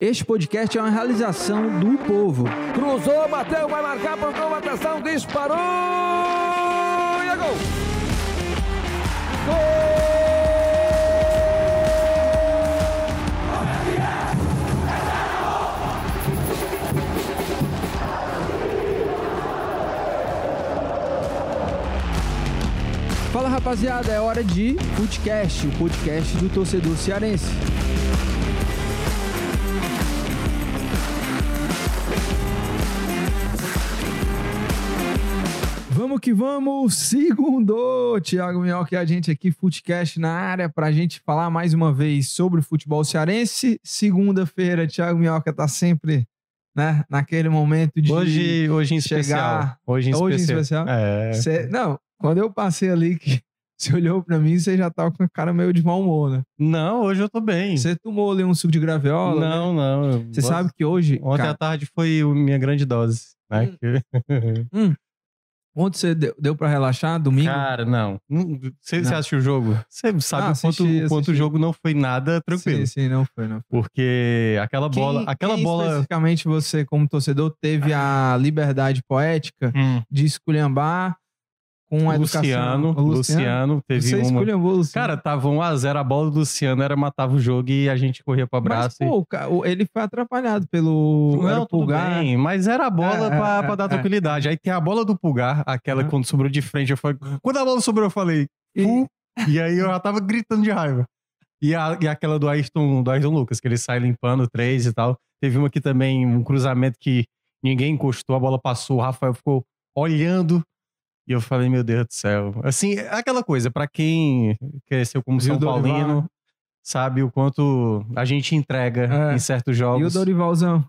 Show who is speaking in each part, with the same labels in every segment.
Speaker 1: Este podcast é uma realização do povo.
Speaker 2: Cruzou, bateu, vai marcar, procurou atenção, disparou e é gol!
Speaker 1: Fala rapaziada, é hora de Footcast, o podcast do torcedor cearense. Que vamos, segundo Thiago Minhoca e a gente aqui, Footcast na área, pra gente falar mais uma vez sobre o futebol cearense. Segunda-feira, Thiago Minhoca tá sempre, né, naquele momento de
Speaker 3: Hoje, hoje em
Speaker 1: chegar-
Speaker 3: especial. Hoje em
Speaker 1: Hoje em
Speaker 3: especial.
Speaker 1: especial?
Speaker 3: É.
Speaker 1: Cê- não, quando eu passei ali, que você olhou pra mim, você já tava com a cara meio de mau humor, né?
Speaker 3: Não, hoje eu tô bem.
Speaker 1: Você tomou ali um suco de graviola? né?
Speaker 3: não, não.
Speaker 1: Você sabe que hoje,
Speaker 3: Ontem
Speaker 1: cara,
Speaker 3: à tarde foi minha grande dose. Né? Que-
Speaker 1: ontem você deu, deu pra relaxar, domingo?
Speaker 3: Cara, não. Não- Você,
Speaker 1: Não.
Speaker 3: você assistiu o jogo? Você sabe
Speaker 1: Ah,
Speaker 3: o quanto,
Speaker 1: assisti,
Speaker 3: o quanto o
Speaker 1: assisti.
Speaker 3: jogo não foi nada tranquilo.
Speaker 1: Sim, sim, não foi, não.
Speaker 3: Porque aquela
Speaker 1: Quem-
Speaker 3: bola. aquela
Speaker 1: quem
Speaker 3: bola.
Speaker 1: especificamente você, como torcedor, teve a liberdade poética
Speaker 3: Hum,
Speaker 1: de esculhambar com a educação.
Speaker 3: Luciano,
Speaker 1: O
Speaker 3: Luciano, teve
Speaker 1: Você
Speaker 3: uma.
Speaker 1: Luciano.
Speaker 3: Cara, tava 1x0 a bola do Luciano, era matava o jogo e a gente corria
Speaker 1: mas,
Speaker 3: abraço. e-
Speaker 1: pô, ca- o- ele foi atrapalhado pelo era
Speaker 3: Não,
Speaker 1: o
Speaker 3: tudo
Speaker 1: Pulgar.
Speaker 3: bem, mas era a bola
Speaker 1: É,
Speaker 3: pra,
Speaker 1: é,
Speaker 3: dar
Speaker 1: é,
Speaker 3: tranquilidade. Aí tem a bola do Pulgar, aquela
Speaker 1: Uhum.
Speaker 3: quando sobrou de frente, eu falei... Quando a bola sobrou, eu falei... Fu, e aí eu já tava gritando de raiva. E, a, e aquela do Ayrton, do Ayrton Lucas, que ele sai limpando três e tal. Teve uma aqui também, um cruzamento que ninguém encostou, a bola passou, o Rafael ficou olhando. E eu falei, meu Deus do céu. Assim, é aquela coisa, pra quem cresceu como São
Speaker 1: Dorival,
Speaker 3: Paulino, sabe o quanto a gente entrega
Speaker 1: É.
Speaker 3: em certos
Speaker 1: E
Speaker 3: jogos.
Speaker 1: o Dorivalzão?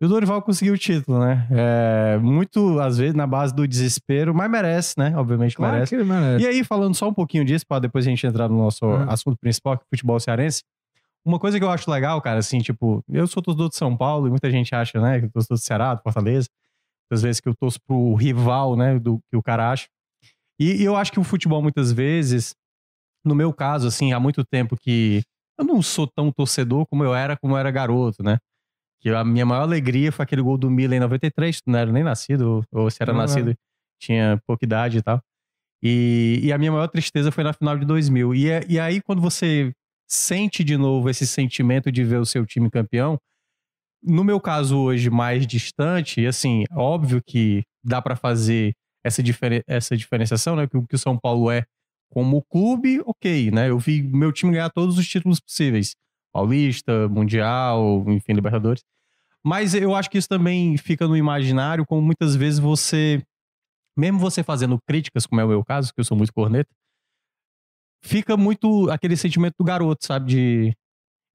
Speaker 3: E o Dorival conseguiu o título, né? É, muito, às vezes, na base do desespero, mas merece, né? Obviamente
Speaker 1: Claro
Speaker 3: merece.
Speaker 1: que ele merece.
Speaker 3: E aí, falando só um pouquinho disso, para depois a gente entrar no nosso
Speaker 1: Uhum.
Speaker 3: assunto principal, que é o futebol cearense. Uma coisa que eu acho legal, cara, assim, tipo, eu sou torcedor de São Paulo e muita gente acha, né, que eu torcedor do Ceará, do Fortaleza. Muitas vezes que eu torço pro rival, né, do que o cara acha. E, e eu acho que o futebol, muitas vezes, no meu caso, assim, há muito tempo que eu não sou tão torcedor como eu era, como eu era garoto, né? Que a minha maior alegria foi aquele gol do Milan em 93, tu não era nem nascido, ou se era
Speaker 1: Não,
Speaker 3: nascido, tinha pouca idade e tal. E, e a minha maior tristeza foi na final de 2000. E, é- e aí, quando você sente de novo esse sentimento de ver o seu time campeão, no meu caso hoje mais distante, e assim, óbvio que dá pra fazer essa, diferen essa diferenciação, né? Que o que o São Paulo é como clube, ok, né? Eu vi meu time ganhar todos os títulos possíveis. Paulista, Mundial, enfim, Libertadores. Mas eu acho que isso também fica no imaginário, como muitas vezes você, mesmo você fazendo críticas, como é o meu caso, que eu sou muito corneta, fica muito aquele sentimento do garoto, sabe? De,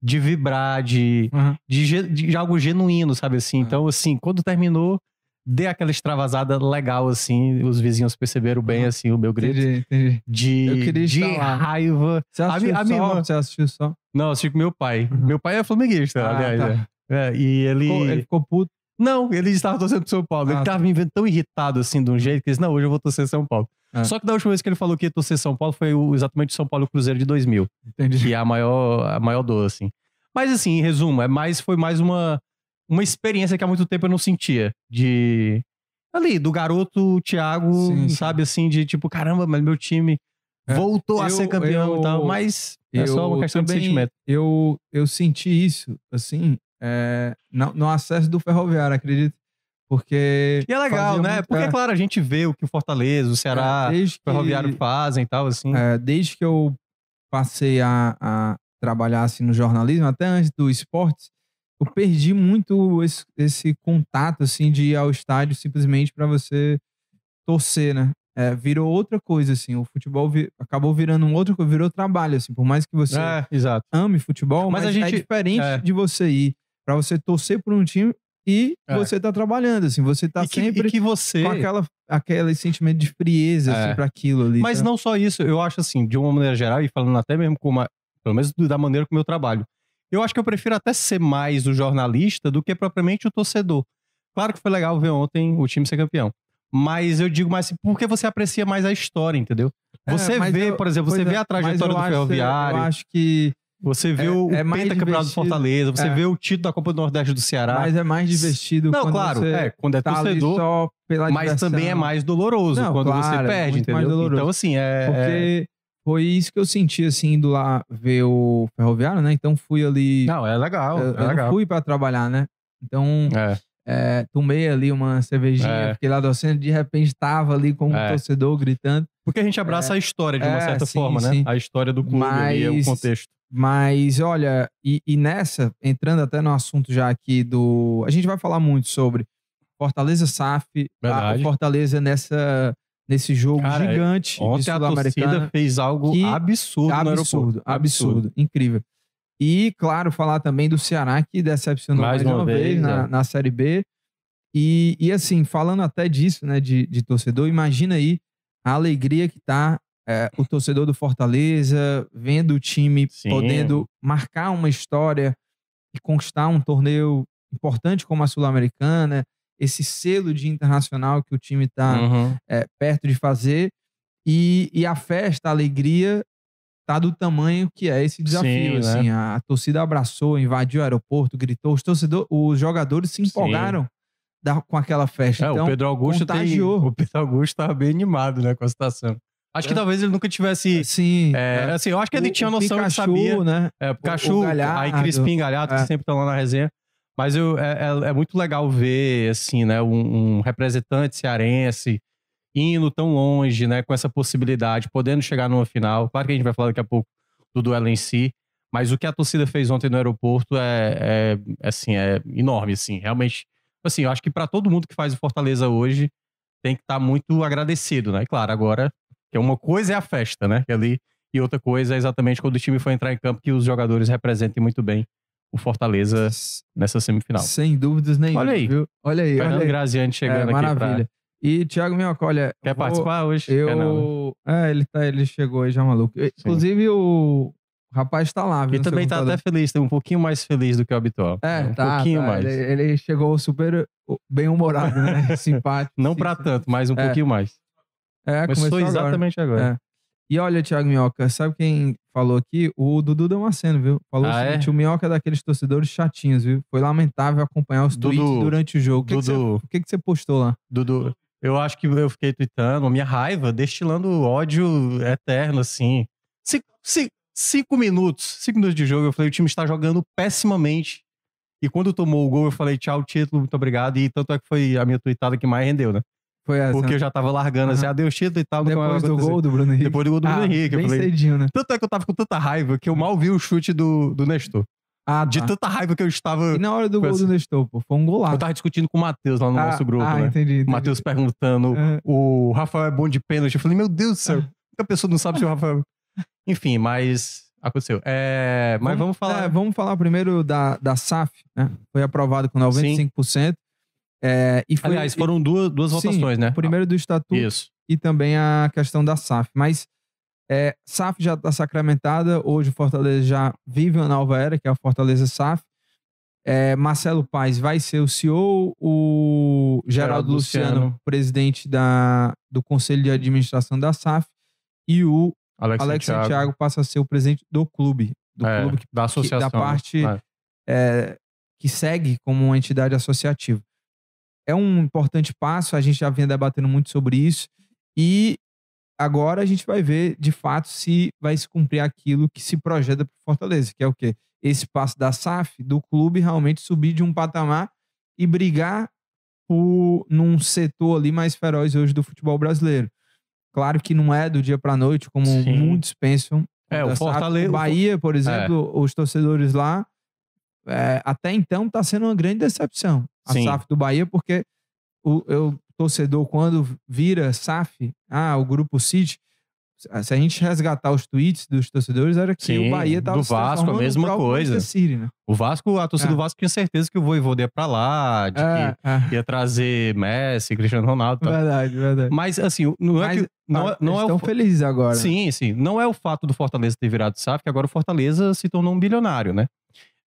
Speaker 3: de vibrar, de,
Speaker 1: Uhum.
Speaker 3: de, de algo genuíno, sabe assim?
Speaker 1: É.
Speaker 3: Então, assim, quando terminou, dê aquela extravasada legal, assim, os vizinhos perceberam bem,
Speaker 1: Uhum.
Speaker 3: assim, o meu grito
Speaker 1: Entendi, entendi.
Speaker 3: de, de raiva.
Speaker 1: Você
Speaker 3: A
Speaker 1: assistiu
Speaker 3: a minha
Speaker 1: só?
Speaker 3: irmã-
Speaker 1: Você assistiu só?
Speaker 3: Não, assisti com meu pai.
Speaker 1: Uhum.
Speaker 3: Meu pai é flamenguista,
Speaker 1: Ah,
Speaker 3: aliás.
Speaker 1: tá.
Speaker 3: é. É, e ele...
Speaker 1: Ficou- ele ficou puto.
Speaker 3: Não, ele estava torcendo pro São Paulo.
Speaker 1: Ah,
Speaker 3: ele
Speaker 1: tá.
Speaker 3: tava me vendo tão irritado, assim, de um jeito, que ele disse, não, hoje eu vou torcer São Paulo.
Speaker 1: É.
Speaker 3: Só que da última vez que ele falou que ia torcer São Paulo foi o, exatamente o São Paulo Cruzeiro de 2000
Speaker 1: Entendi.
Speaker 3: que é a maior, a maior dor, assim. Mas, assim, em resumo, é mais, foi mais uma, uma experiência que há muito tempo eu não sentia. De. Ali, do garoto Thiago,
Speaker 1: Sim, sim.
Speaker 3: sabe, assim, de tipo, caramba, mas meu time
Speaker 1: É.
Speaker 3: voltou a
Speaker 1: Eu-
Speaker 3: ser campeão
Speaker 1: eu-
Speaker 3: e tal. Mas é só uma questão de
Speaker 1: também-
Speaker 3: sentimento.
Speaker 1: Eu, eu senti isso, assim, é, no, no acesso do Ferroviário, acredito. Porque.
Speaker 3: E é legal, né?
Speaker 1: muito-
Speaker 3: Porque,
Speaker 1: é,
Speaker 3: claro, a gente vê o que o Fortaleza, o Ceará,
Speaker 1: é,
Speaker 3: o Ferroviário
Speaker 1: que,
Speaker 3: fazem e tal, assim.
Speaker 1: é, desde que eu passei a, a trabalhar assim, no jornalismo, até antes do esportes, eu perdi muito esse, esse contato assim, de ir ao estádio simplesmente para você torcer, né? É, virou outra coisa, assim. O futebol vi- acabou virando um outro virou trabalho, assim. Por mais que você
Speaker 3: É,
Speaker 1: ame futebol, mas,
Speaker 3: Mas a
Speaker 1: é
Speaker 3: gente-
Speaker 1: diferente
Speaker 3: é.
Speaker 1: de você ir para você torcer por um time e
Speaker 3: É.
Speaker 1: você tá trabalhando, assim. Você tá
Speaker 3: que,
Speaker 1: sempre
Speaker 3: que você.
Speaker 1: com aquela, aquele sentimento de frieza,
Speaker 3: É.
Speaker 1: assim, para aquilo ali.
Speaker 3: Mas
Speaker 1: sabe?
Speaker 3: não só isso, eu acho assim, de uma maneira geral, e falando até mesmo como a- pelo menos da maneira como eu trabalho. Eu acho que eu prefiro até ser mais o jornalista do que propriamente o torcedor. Claro que foi legal ver ontem o time ser campeão. Mas eu digo mais assim, porque você aprecia mais a história, entendeu?
Speaker 1: É,
Speaker 3: Você
Speaker 1: mas
Speaker 3: vê,
Speaker 1: eu-
Speaker 3: por exemplo, você
Speaker 1: pois
Speaker 3: vê
Speaker 1: é,
Speaker 3: a trajetória do ferroviário.
Speaker 1: Eu acho que
Speaker 3: Você vê
Speaker 1: É-
Speaker 3: o
Speaker 1: é
Speaker 3: pentacampeonato do. Fortaleza, você
Speaker 1: É.
Speaker 3: vê o título da Copa do Nordeste do Ceará.
Speaker 1: Mas é mais divertido
Speaker 3: não,
Speaker 1: quando
Speaker 3: claro, é, quando é
Speaker 1: tá
Speaker 3: torcedor, mas
Speaker 1: diversão.
Speaker 3: também é mais doloroso
Speaker 1: Não,
Speaker 3: quando
Speaker 1: claro,
Speaker 3: você
Speaker 1: é
Speaker 3: perde, entendeu?
Speaker 1: doloroso.
Speaker 3: Então, assim, é. é-
Speaker 1: Porque foi isso que eu senti, assim, indo lá ver o Ferroviário, né? Então fui ali...
Speaker 3: Não, é legal.
Speaker 1: eu,
Speaker 3: é
Speaker 1: eu
Speaker 3: legal.
Speaker 1: fui pra trabalhar, né? Então,
Speaker 3: É.
Speaker 1: é, tomei ali uma cervejinha,
Speaker 3: É.
Speaker 1: fiquei lá torcendo, de repente tava ali com um
Speaker 3: É.
Speaker 1: torcedor gritando.
Speaker 3: Porque a gente abraça a história de uma
Speaker 1: É,
Speaker 3: certa
Speaker 1: sim,
Speaker 3: forma, né?
Speaker 1: sim.
Speaker 3: A história do clube ali, é o
Speaker 1: Mas-
Speaker 3: contexto.
Speaker 1: Mas, olha, e, e nessa, entrando até no assunto já aqui do. A gente vai falar muito sobre Fortaleza SAF, a, Fortaleza nessa, nesse jogo
Speaker 3: Cara,
Speaker 1: gigante
Speaker 3: Ontem a torcida fez algo
Speaker 1: que-
Speaker 3: absurdo,
Speaker 1: Absurdo,
Speaker 3: aeroporto.
Speaker 1: absurdo, incrível. E, claro, falar também do Ceará, que decepcionou mais,
Speaker 3: Mais
Speaker 1: uma,
Speaker 3: uma
Speaker 1: vez,
Speaker 3: vez,
Speaker 1: na,
Speaker 3: é.
Speaker 1: na Série B. E, e, assim, falando até disso, né, de, de torcedor, imagina aí a alegria que tá é, o torcedor do Fortaleza, vendo o time
Speaker 3: Sim.
Speaker 1: podendo marcar uma história e conquistar um torneio importante como a Sul-Americana, esse selo de internacional que o time está
Speaker 3: Uhum.
Speaker 1: é, perto de fazer. E, e a festa, a alegria, tá do tamanho que é esse desafio.
Speaker 3: Sim, né?
Speaker 1: assim, a, a torcida abraçou, invadiu o aeroporto, gritou. Os torcedores, os jogadores se
Speaker 3: Sim.
Speaker 1: empolgaram da- com aquela festa.
Speaker 3: É,
Speaker 1: então,
Speaker 3: o Pedro Augusto tem,
Speaker 1: contagiou.
Speaker 3: o Pedro Augusto tava bem animado, né, com a situação. Acho que
Speaker 1: É.
Speaker 3: talvez ele nunca tivesse
Speaker 1: sim.
Speaker 3: é,
Speaker 1: é.
Speaker 3: assim, eu acho que ele
Speaker 1: O-
Speaker 3: tinha
Speaker 1: o
Speaker 3: noção,
Speaker 1: Pikachu,
Speaker 3: sabia.
Speaker 1: né?
Speaker 3: É,
Speaker 1: o Galhardo.
Speaker 3: aí Crispim Galhardo, que
Speaker 1: É.
Speaker 3: sempre estão lá na resenha. Mas eu, é, é- é muito legal ver, assim, né, um, um representante cearense indo tão longe, né, com essa possibilidade, podendo chegar numa final. Claro que a gente vai falar daqui a pouco do duelo em si, mas o que a torcida fez ontem no aeroporto é, é, assim, é enorme, assim, realmente. Assim, eu acho que para todo mundo que faz o Fortaleza hoje tem que estar muito agradecido, né? E claro, agora, que uma coisa é a festa, né, que ali e outra coisa é exatamente quando o time for entrar em campo que os jogadores representem muito bem o Fortaleza nessa semifinal.
Speaker 1: Sem dúvidas nenhuma.
Speaker 3: Olha aí.
Speaker 1: Viu? Olha aí, olha
Speaker 3: Fernando
Speaker 1: aí.
Speaker 3: Graziani
Speaker 1: É,
Speaker 3: chegando aqui
Speaker 1: maravilha.
Speaker 3: pra...
Speaker 1: E Thiago Minhoca, olha.
Speaker 3: Quer
Speaker 1: vou-
Speaker 3: participar hoje? Não, né?
Speaker 1: Eu. É, ele, tá, ele chegou aí já maluco. Inclusive, o rapaz tá lá, viu?
Speaker 3: E
Speaker 1: seu
Speaker 3: também tá até feliz, tá um pouquinho mais feliz do que o habitual.
Speaker 1: É,
Speaker 3: um
Speaker 1: tá.
Speaker 3: pouquinho
Speaker 1: tá.
Speaker 3: mais.
Speaker 1: Ele, ele chegou super bem-humorado, né? Simpático.
Speaker 3: Não
Speaker 1: sim,
Speaker 3: pra
Speaker 1: sim.
Speaker 3: tanto, mas um
Speaker 1: É.
Speaker 3: pouquinho mais.
Speaker 1: É, começou agora.
Speaker 3: exatamente agora.
Speaker 1: É. E olha, Thiago Minhoca, sabe quem falou aqui? O Dudu Damasceno, viu? Falou
Speaker 3: Ah,
Speaker 1: o
Speaker 3: é?
Speaker 1: seguinte: o Minhoca é daqueles torcedores chatinhos, viu? Foi lamentável acompanhar os
Speaker 3: Dudu-
Speaker 1: tweets durante o jogo. O que, que, você,
Speaker 3: Dudu-
Speaker 1: o que, que você postou lá?
Speaker 3: Dudu, eu acho que eu fiquei tweetando, a minha raiva, destilando ódio eterno, assim. Cinco, ci- cinco minutos, cinco minutos de jogo, eu falei, o time está jogando pessimamente. E quando tomou o gol, eu falei, tchau, título, muito obrigado. E tanto é que foi a minha tweetada que mais rendeu, né?
Speaker 1: Foi essa.
Speaker 3: Porque eu já tava largando, assim,
Speaker 1: Aham.
Speaker 3: adeus, título e tal.
Speaker 1: Depois do gol do Bruno Henrique.
Speaker 3: Depois do gol do Bruno
Speaker 1: Ah,
Speaker 3: Henrique.
Speaker 1: Bem
Speaker 3: falei,
Speaker 1: cedinho, né?
Speaker 3: tanto é que eu tava com tanta raiva que eu mal vi o chute do, do Nestor.
Speaker 1: Ah,
Speaker 3: De
Speaker 1: tá.
Speaker 3: tanta raiva que eu estava.
Speaker 1: E na hora do gol
Speaker 3: assim.
Speaker 1: do Nestor, pô, foi um golaço.
Speaker 3: Eu tava discutindo com o Matheus lá no
Speaker 1: ah,
Speaker 3: nosso grupo,
Speaker 1: ah,
Speaker 3: né?
Speaker 1: entendi. entendi.
Speaker 3: O Matheus perguntando,
Speaker 1: É.
Speaker 3: o Rafael é bom de pênalti. Eu falei, meu Deus do céu, a pessoa não sabe se o Rafael. Enfim, mas aconteceu. É, mas vamos, falar.
Speaker 1: é, vamos falar primeiro da, da SAF, né? Foi aprovado com 95%. É, e foi,
Speaker 3: Aliás, foram duas, duas
Speaker 1: Sim,
Speaker 3: votações, né?
Speaker 1: primeiro do estatuto
Speaker 3: Isso.
Speaker 1: e também a questão da SAF. Mas é, SAF já está sacramentada, hoje o Fortaleza já vive uma nova era, que é a Fortaleza SAF. É, Marcelo Paes vai ser o CEO, o Geraldo,
Speaker 3: Geraldo
Speaker 1: Luciano,
Speaker 3: Luciano.
Speaker 1: presidente da, do Conselho de Administração da SAF, e o
Speaker 3: Alex,
Speaker 1: Alex
Speaker 3: Santiago,
Speaker 1: Santiago passa a ser o presidente do clube, do
Speaker 3: é,
Speaker 1: clube que,
Speaker 3: da associação.
Speaker 1: da parte
Speaker 3: né?
Speaker 1: é, que segue como uma entidade associativa. É um importante passo, a gente já vinha debatendo muito sobre isso, e agora a gente vai ver, de fato, se vai se cumprir aquilo que se projeta para Fortaleza, que é o quê? Esse passo da SAF, do clube realmente subir de um patamar e brigar por, num setor ali mais feroz hoje do futebol brasileiro. Claro que não é do dia para noite, como
Speaker 3: Sim.
Speaker 1: muitos pensam.
Speaker 3: É, o. Fortaleza-
Speaker 1: O Bahia, por exemplo, os torcedores lá, é, até então está sendo uma grande decepção. A
Speaker 3: Sim.
Speaker 1: SAF do Bahia, porque o, eu, torcedor, quando vira SAF, ah, o grupo City, se a gente resgatar os tweets dos torcedores, era que
Speaker 3: Sim,
Speaker 1: o Bahia estava
Speaker 3: do Vasco, a mesma coisa.
Speaker 1: City, né?
Speaker 3: O Vasco, a torcida
Speaker 1: É.
Speaker 3: do Vasco tinha certeza que o Voivoda ia pra lá, de
Speaker 1: É, é,
Speaker 3: que ia trazer Messi, Cristiano Ronaldo tal.
Speaker 1: verdade, verdade.
Speaker 3: Mas, assim, não é
Speaker 1: Mas,
Speaker 3: que. Não,
Speaker 1: ah,
Speaker 3: é- não
Speaker 1: eles
Speaker 3: é o.
Speaker 1: felizes agora.
Speaker 3: Sim, sim. Não é o fato do Fortaleza ter virado SAF, que agora o Fortaleza se tornou um bilionário, né?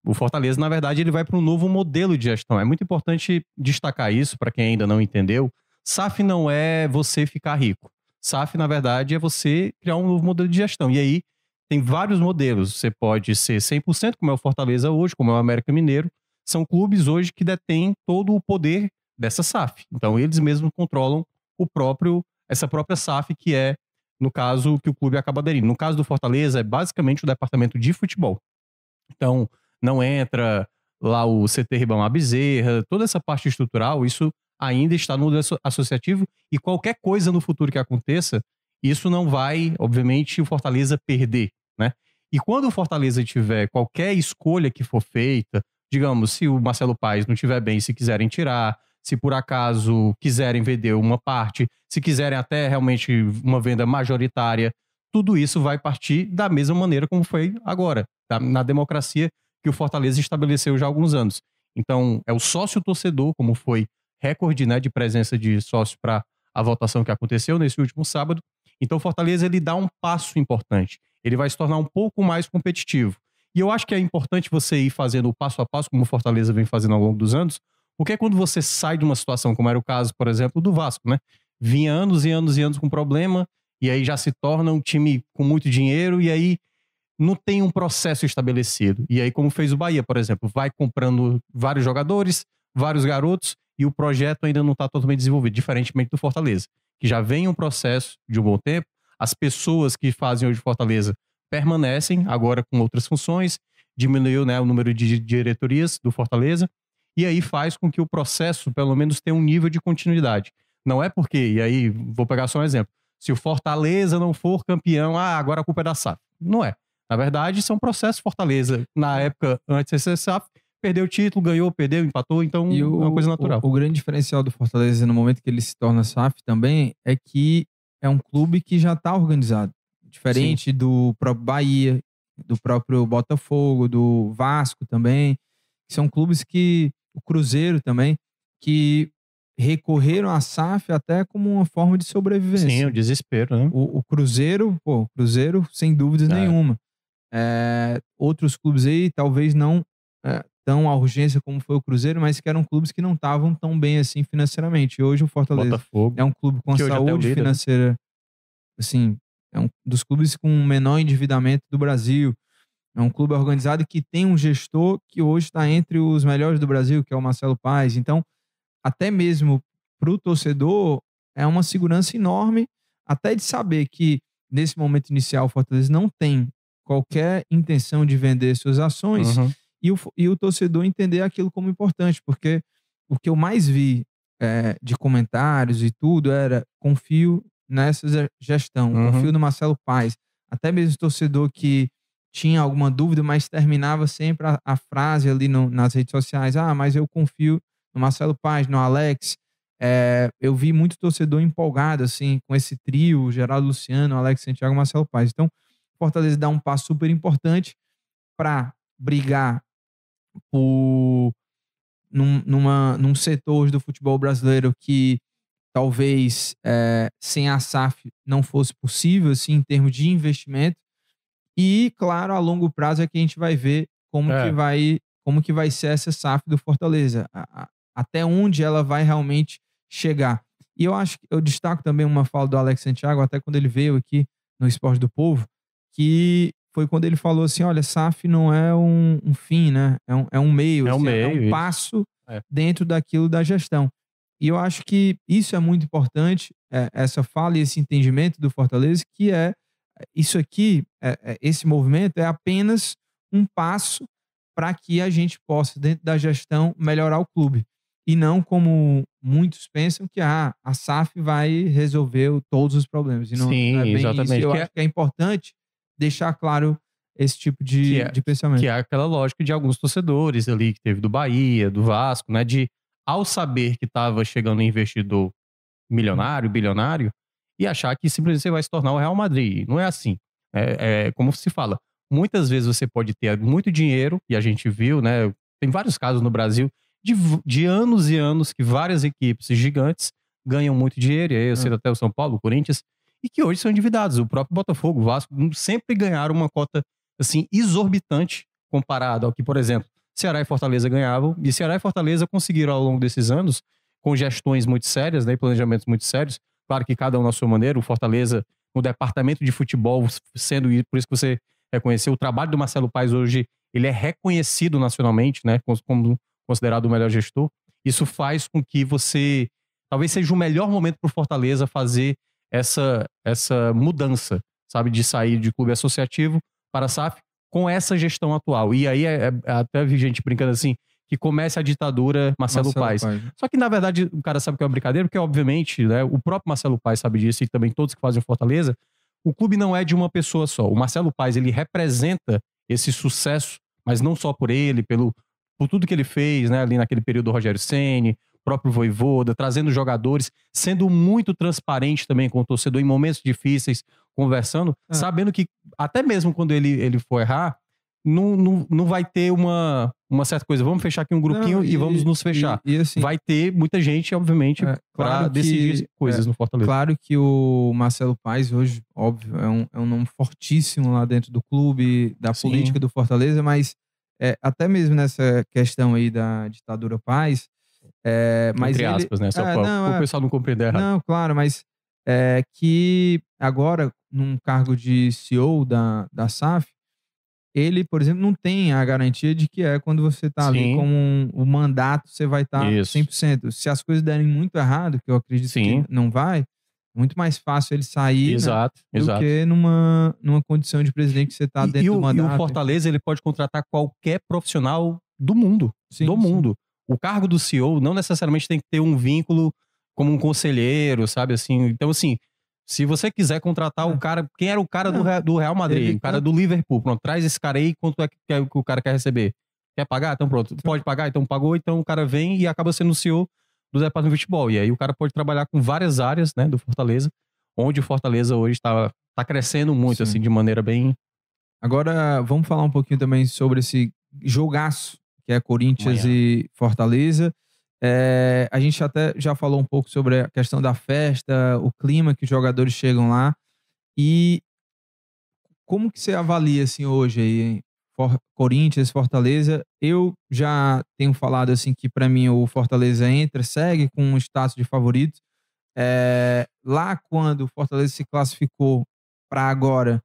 Speaker 3: O Fortaleza, na verdade, ele vai para um novo modelo de gestão. É muito importante destacar isso para quem ainda não entendeu. SAF não é você ficar rico. SAF, na verdade, é você criar um novo modelo de gestão. E aí tem vários modelos. Você pode ser 100%, como é o Fortaleza hoje, como é o América Mineiro. São clubes hoje que detêm todo o poder dessa SAF. Então, eles mesmos controlam o próprio essa própria SAF, que é, no caso, que o clube acaba aderindo. No caso do Fortaleza, é basicamente o departamento de futebol. Então, não entra lá o CT Ribamar Bezerra, toda essa parte estrutural, isso ainda está no associativo e qualquer coisa no futuro que aconteça, isso não vai, obviamente, o Fortaleza perder, né? E quando o Fortaleza tiver qualquer escolha que for feita, digamos, se o Marcelo Paes não tiver bem, se quiserem tirar, se por acaso quiserem vender uma parte, se quiserem até realmente uma venda majoritária, tudo isso vai partir da mesma maneira como foi agora, tá? na democracia que o Fortaleza estabeleceu já há alguns anos. Então, é o sócio torcedor, como foi recorde né, de presença de sócio para a votação que aconteceu nesse último sábado. Então, o Fortaleza ele dá um passo importante. Ele vai se tornar um pouco mais competitivo. E eu acho que é importante você ir fazendo o passo a passo, como o Fortaleza vem fazendo ao longo dos anos, porque quando você sai de uma situação, como era o caso, por exemplo, do Vasco, né? Vinha anos e anos e anos com problema, e aí já se torna um time com muito dinheiro, e aí não tem um processo estabelecido. E aí, como fez o Bahia, por exemplo, vai comprando vários jogadores, vários garotos, e o projeto ainda não está totalmente desenvolvido, diferentemente do Fortaleza, que já vem um processo de um bom tempo. As pessoas que fazem hoje Fortaleza permanecem, agora com outras funções, diminuiu né, o número de diretorias do Fortaleza, e aí faz com que o processo, pelo menos, tenha um nível de continuidade. Não é porque, e aí vou pegar só um exemplo, se o Fortaleza não for campeão, ah, agora a culpa é da SAF. Não é. Na verdade, isso é um processo Fortaleza. Na época, antes de ser SAF, perdeu o título, ganhou, perdeu, empatou, então
Speaker 1: e
Speaker 3: é uma coisa natural.
Speaker 1: O, o, grande diferencial do Fortaleza no momento que ele se torna SAF também é que é um clube que já está organizado. Diferente Sim. do próprio Bahia, do próprio Botafogo, do Vasco também. São clubes que o Cruzeiro também, que recorreram à SAF até como uma forma de sobrevivência.
Speaker 3: Sim, o desespero, né?
Speaker 1: O, o Cruzeiro, pô, o Cruzeiro, sem dúvidas é. nenhuma. É, outros clubes aí, talvez não é, tão à urgência como foi o Cruzeiro, mas que eram clubes que não estavam tão bem assim financeiramente. E hoje o Fortaleza
Speaker 3: Botafogo,
Speaker 1: é um clube com a é saúde líder, né? financeira, assim, é um dos clubes com o menor endividamento do Brasil. É um clube organizado que tem um gestor que hoje está entre os melhores do Brasil, que é o Marcelo Paes. Então, até mesmo para o torcedor, é uma segurança enorme, até de saber que nesse momento inicial o Fortaleza não tem qualquer intenção de vender suas ações uhum. e, o, e o torcedor entender aquilo como importante, porque o que eu mais vi é, de comentários e tudo era confio nessa gestão, uhum. confio no Marcelo Paes. Até mesmo torcedor que tinha alguma dúvida, mas terminava sempre a, a frase ali no, nas redes sociais: ah, mas eu confio no Marcelo Paz, no Alex. É, eu vi muito torcedor empolgado assim com esse trio, Geraldo Luciano, Alex Santiago, Marcelo Paz. Então, Fortaleza dá um passo super importante para brigar por num, numa, num setor do futebol brasileiro que talvez é, sem a SAF não fosse possível, assim, em termos de investimento. E, claro, a longo prazo é que a gente vai ver como, é. que, vai, como que vai ser essa SAF do Fortaleza. A, a, até onde ela vai realmente chegar. E eu acho que eu destaco também uma fala do Alex Santiago, até quando ele veio aqui no Esporte do Povo, que foi quando ele falou assim: olha, SAF não é um, um fim, né? É um, é um meio,
Speaker 3: é um,
Speaker 1: assim,
Speaker 3: meio,
Speaker 1: é um passo é. dentro daquilo da gestão. E eu acho que isso é muito importante, é, essa fala e esse entendimento do Fortaleza, que é isso aqui, é, é, esse movimento é apenas um passo para que a gente possa, dentro da gestão, melhorar o clube. E não como muitos pensam que ah, a SAF vai resolver todos os problemas. E não,
Speaker 3: Sim,
Speaker 1: não é
Speaker 3: exatamente.
Speaker 1: Isso. Eu
Speaker 3: que
Speaker 1: acho que é importante deixar claro esse tipo de,
Speaker 3: é,
Speaker 1: de pensamento.
Speaker 3: Que é aquela lógica de alguns torcedores ali, que teve do Bahia, do Vasco, né? De, ao saber que estava chegando um investidor milionário, bilionário, e achar que simplesmente você vai se tornar o Real Madrid. Não é assim. É, é, como se fala. Muitas vezes você pode ter muito dinheiro, e a gente viu, né? Tem vários casos no Brasil de, de anos e anos que várias equipes gigantes ganham muito dinheiro, e aí eu sei até o São Paulo, o Corinthians, e que hoje são endividados. O próprio Botafogo, o Vasco, sempre ganharam uma cota assim exorbitante comparado ao que, por exemplo, Ceará e Fortaleza ganhavam, e Ceará e Fortaleza conseguiram ao longo desses anos, com gestões muito sérias, né, planejamentos muito sérios, Claro que cada um na sua maneira, o Fortaleza, no departamento de futebol, sendo por isso que você reconhecer. O trabalho do Marcelo Paes hoje, ele é reconhecido nacionalmente, né? Como considerado o melhor gestor. Isso faz com que você. Talvez seja o melhor momento para o Fortaleza fazer essa, essa mudança, sabe? De sair de clube associativo para a SAF com essa gestão atual. E aí, é, é, até vi gente brincando assim, que comece a ditadura Marcelo, Marcelo Paes. Paes. Só que, na verdade, o cara sabe que é uma brincadeira, porque, obviamente, né, o próprio Marcelo Paes sabe disso, e também todos que fazem Fortaleza, o clube não é de uma pessoa só. O Marcelo Paes, ele representa esse sucesso, mas não só por ele, pelo, por tudo que ele fez, né, ali naquele período do Rogério Ceni, próprio Voivoda, trazendo jogadores, sendo muito transparente também com o torcedor em momentos difíceis, conversando, é. sabendo que até mesmo quando ele, ele for errar, não, não, não vai ter uma, uma certa coisa. Vamos fechar aqui um grupinho não, e, e, vamos nos fechar. E, e assim, vai ter muita gente, obviamente, é, para claro decidir coisas é, no Fortaleza.
Speaker 1: Claro que o Marcelo Paes, hoje, óbvio, é um, é um nome fortíssimo lá dentro do clube, da Sim. política do Fortaleza, mas é, até mesmo nessa questão aí da ditadura Paz. É, mas
Speaker 3: Entre aspas,
Speaker 1: ele,
Speaker 3: né? Só é, para o é. pessoal não compreender errado.
Speaker 1: Não, claro, mas é, que agora, num cargo de CEO da, da SAF, ele, por exemplo, não tem a garantia de que é quando você está ali com um, o mandato, você vai estar tá 100%. Se as coisas derem muito errado, que eu acredito Sim. que não vai, muito mais fácil ele sair
Speaker 3: exato,
Speaker 1: né,
Speaker 3: do
Speaker 1: exato. que numa, numa condição de presidente que você está dentro
Speaker 3: e
Speaker 1: do o, mandato.
Speaker 3: E o Fortaleza ele pode contratar qualquer profissional do mundo. Sim, do mundo. O cargo do CEO não necessariamente tem que ter um vínculo como um conselheiro, sabe? assim Então, assim, se você quiser contratar é. o cara, quem era o cara do, do Real Madrid, ele o cara do Liverpool, pronto, traz esse cara aí, quanto é que, que o cara quer receber? Quer pagar? Então pronto, pode pagar? Então pagou, então o cara vem e acaba sendo o CEO do departamento de futebol. E aí o cara pode trabalhar com várias áreas, né, do Fortaleza, onde o Fortaleza hoje está tá crescendo muito, Sim. assim, de maneira bem...
Speaker 1: Agora, vamos falar um pouquinho também sobre esse jogaço que é Corinthians Amanhã. e Fortaleza. É, a gente até já falou um pouco sobre a questão da festa, o clima que os jogadores chegam lá. E como que você avalia assim hoje aí, For, Corinthians, Fortaleza? Eu já tenho falado assim que para mim o Fortaleza entra, segue com um status de favorito. É, lá quando o Fortaleza se classificou para agora,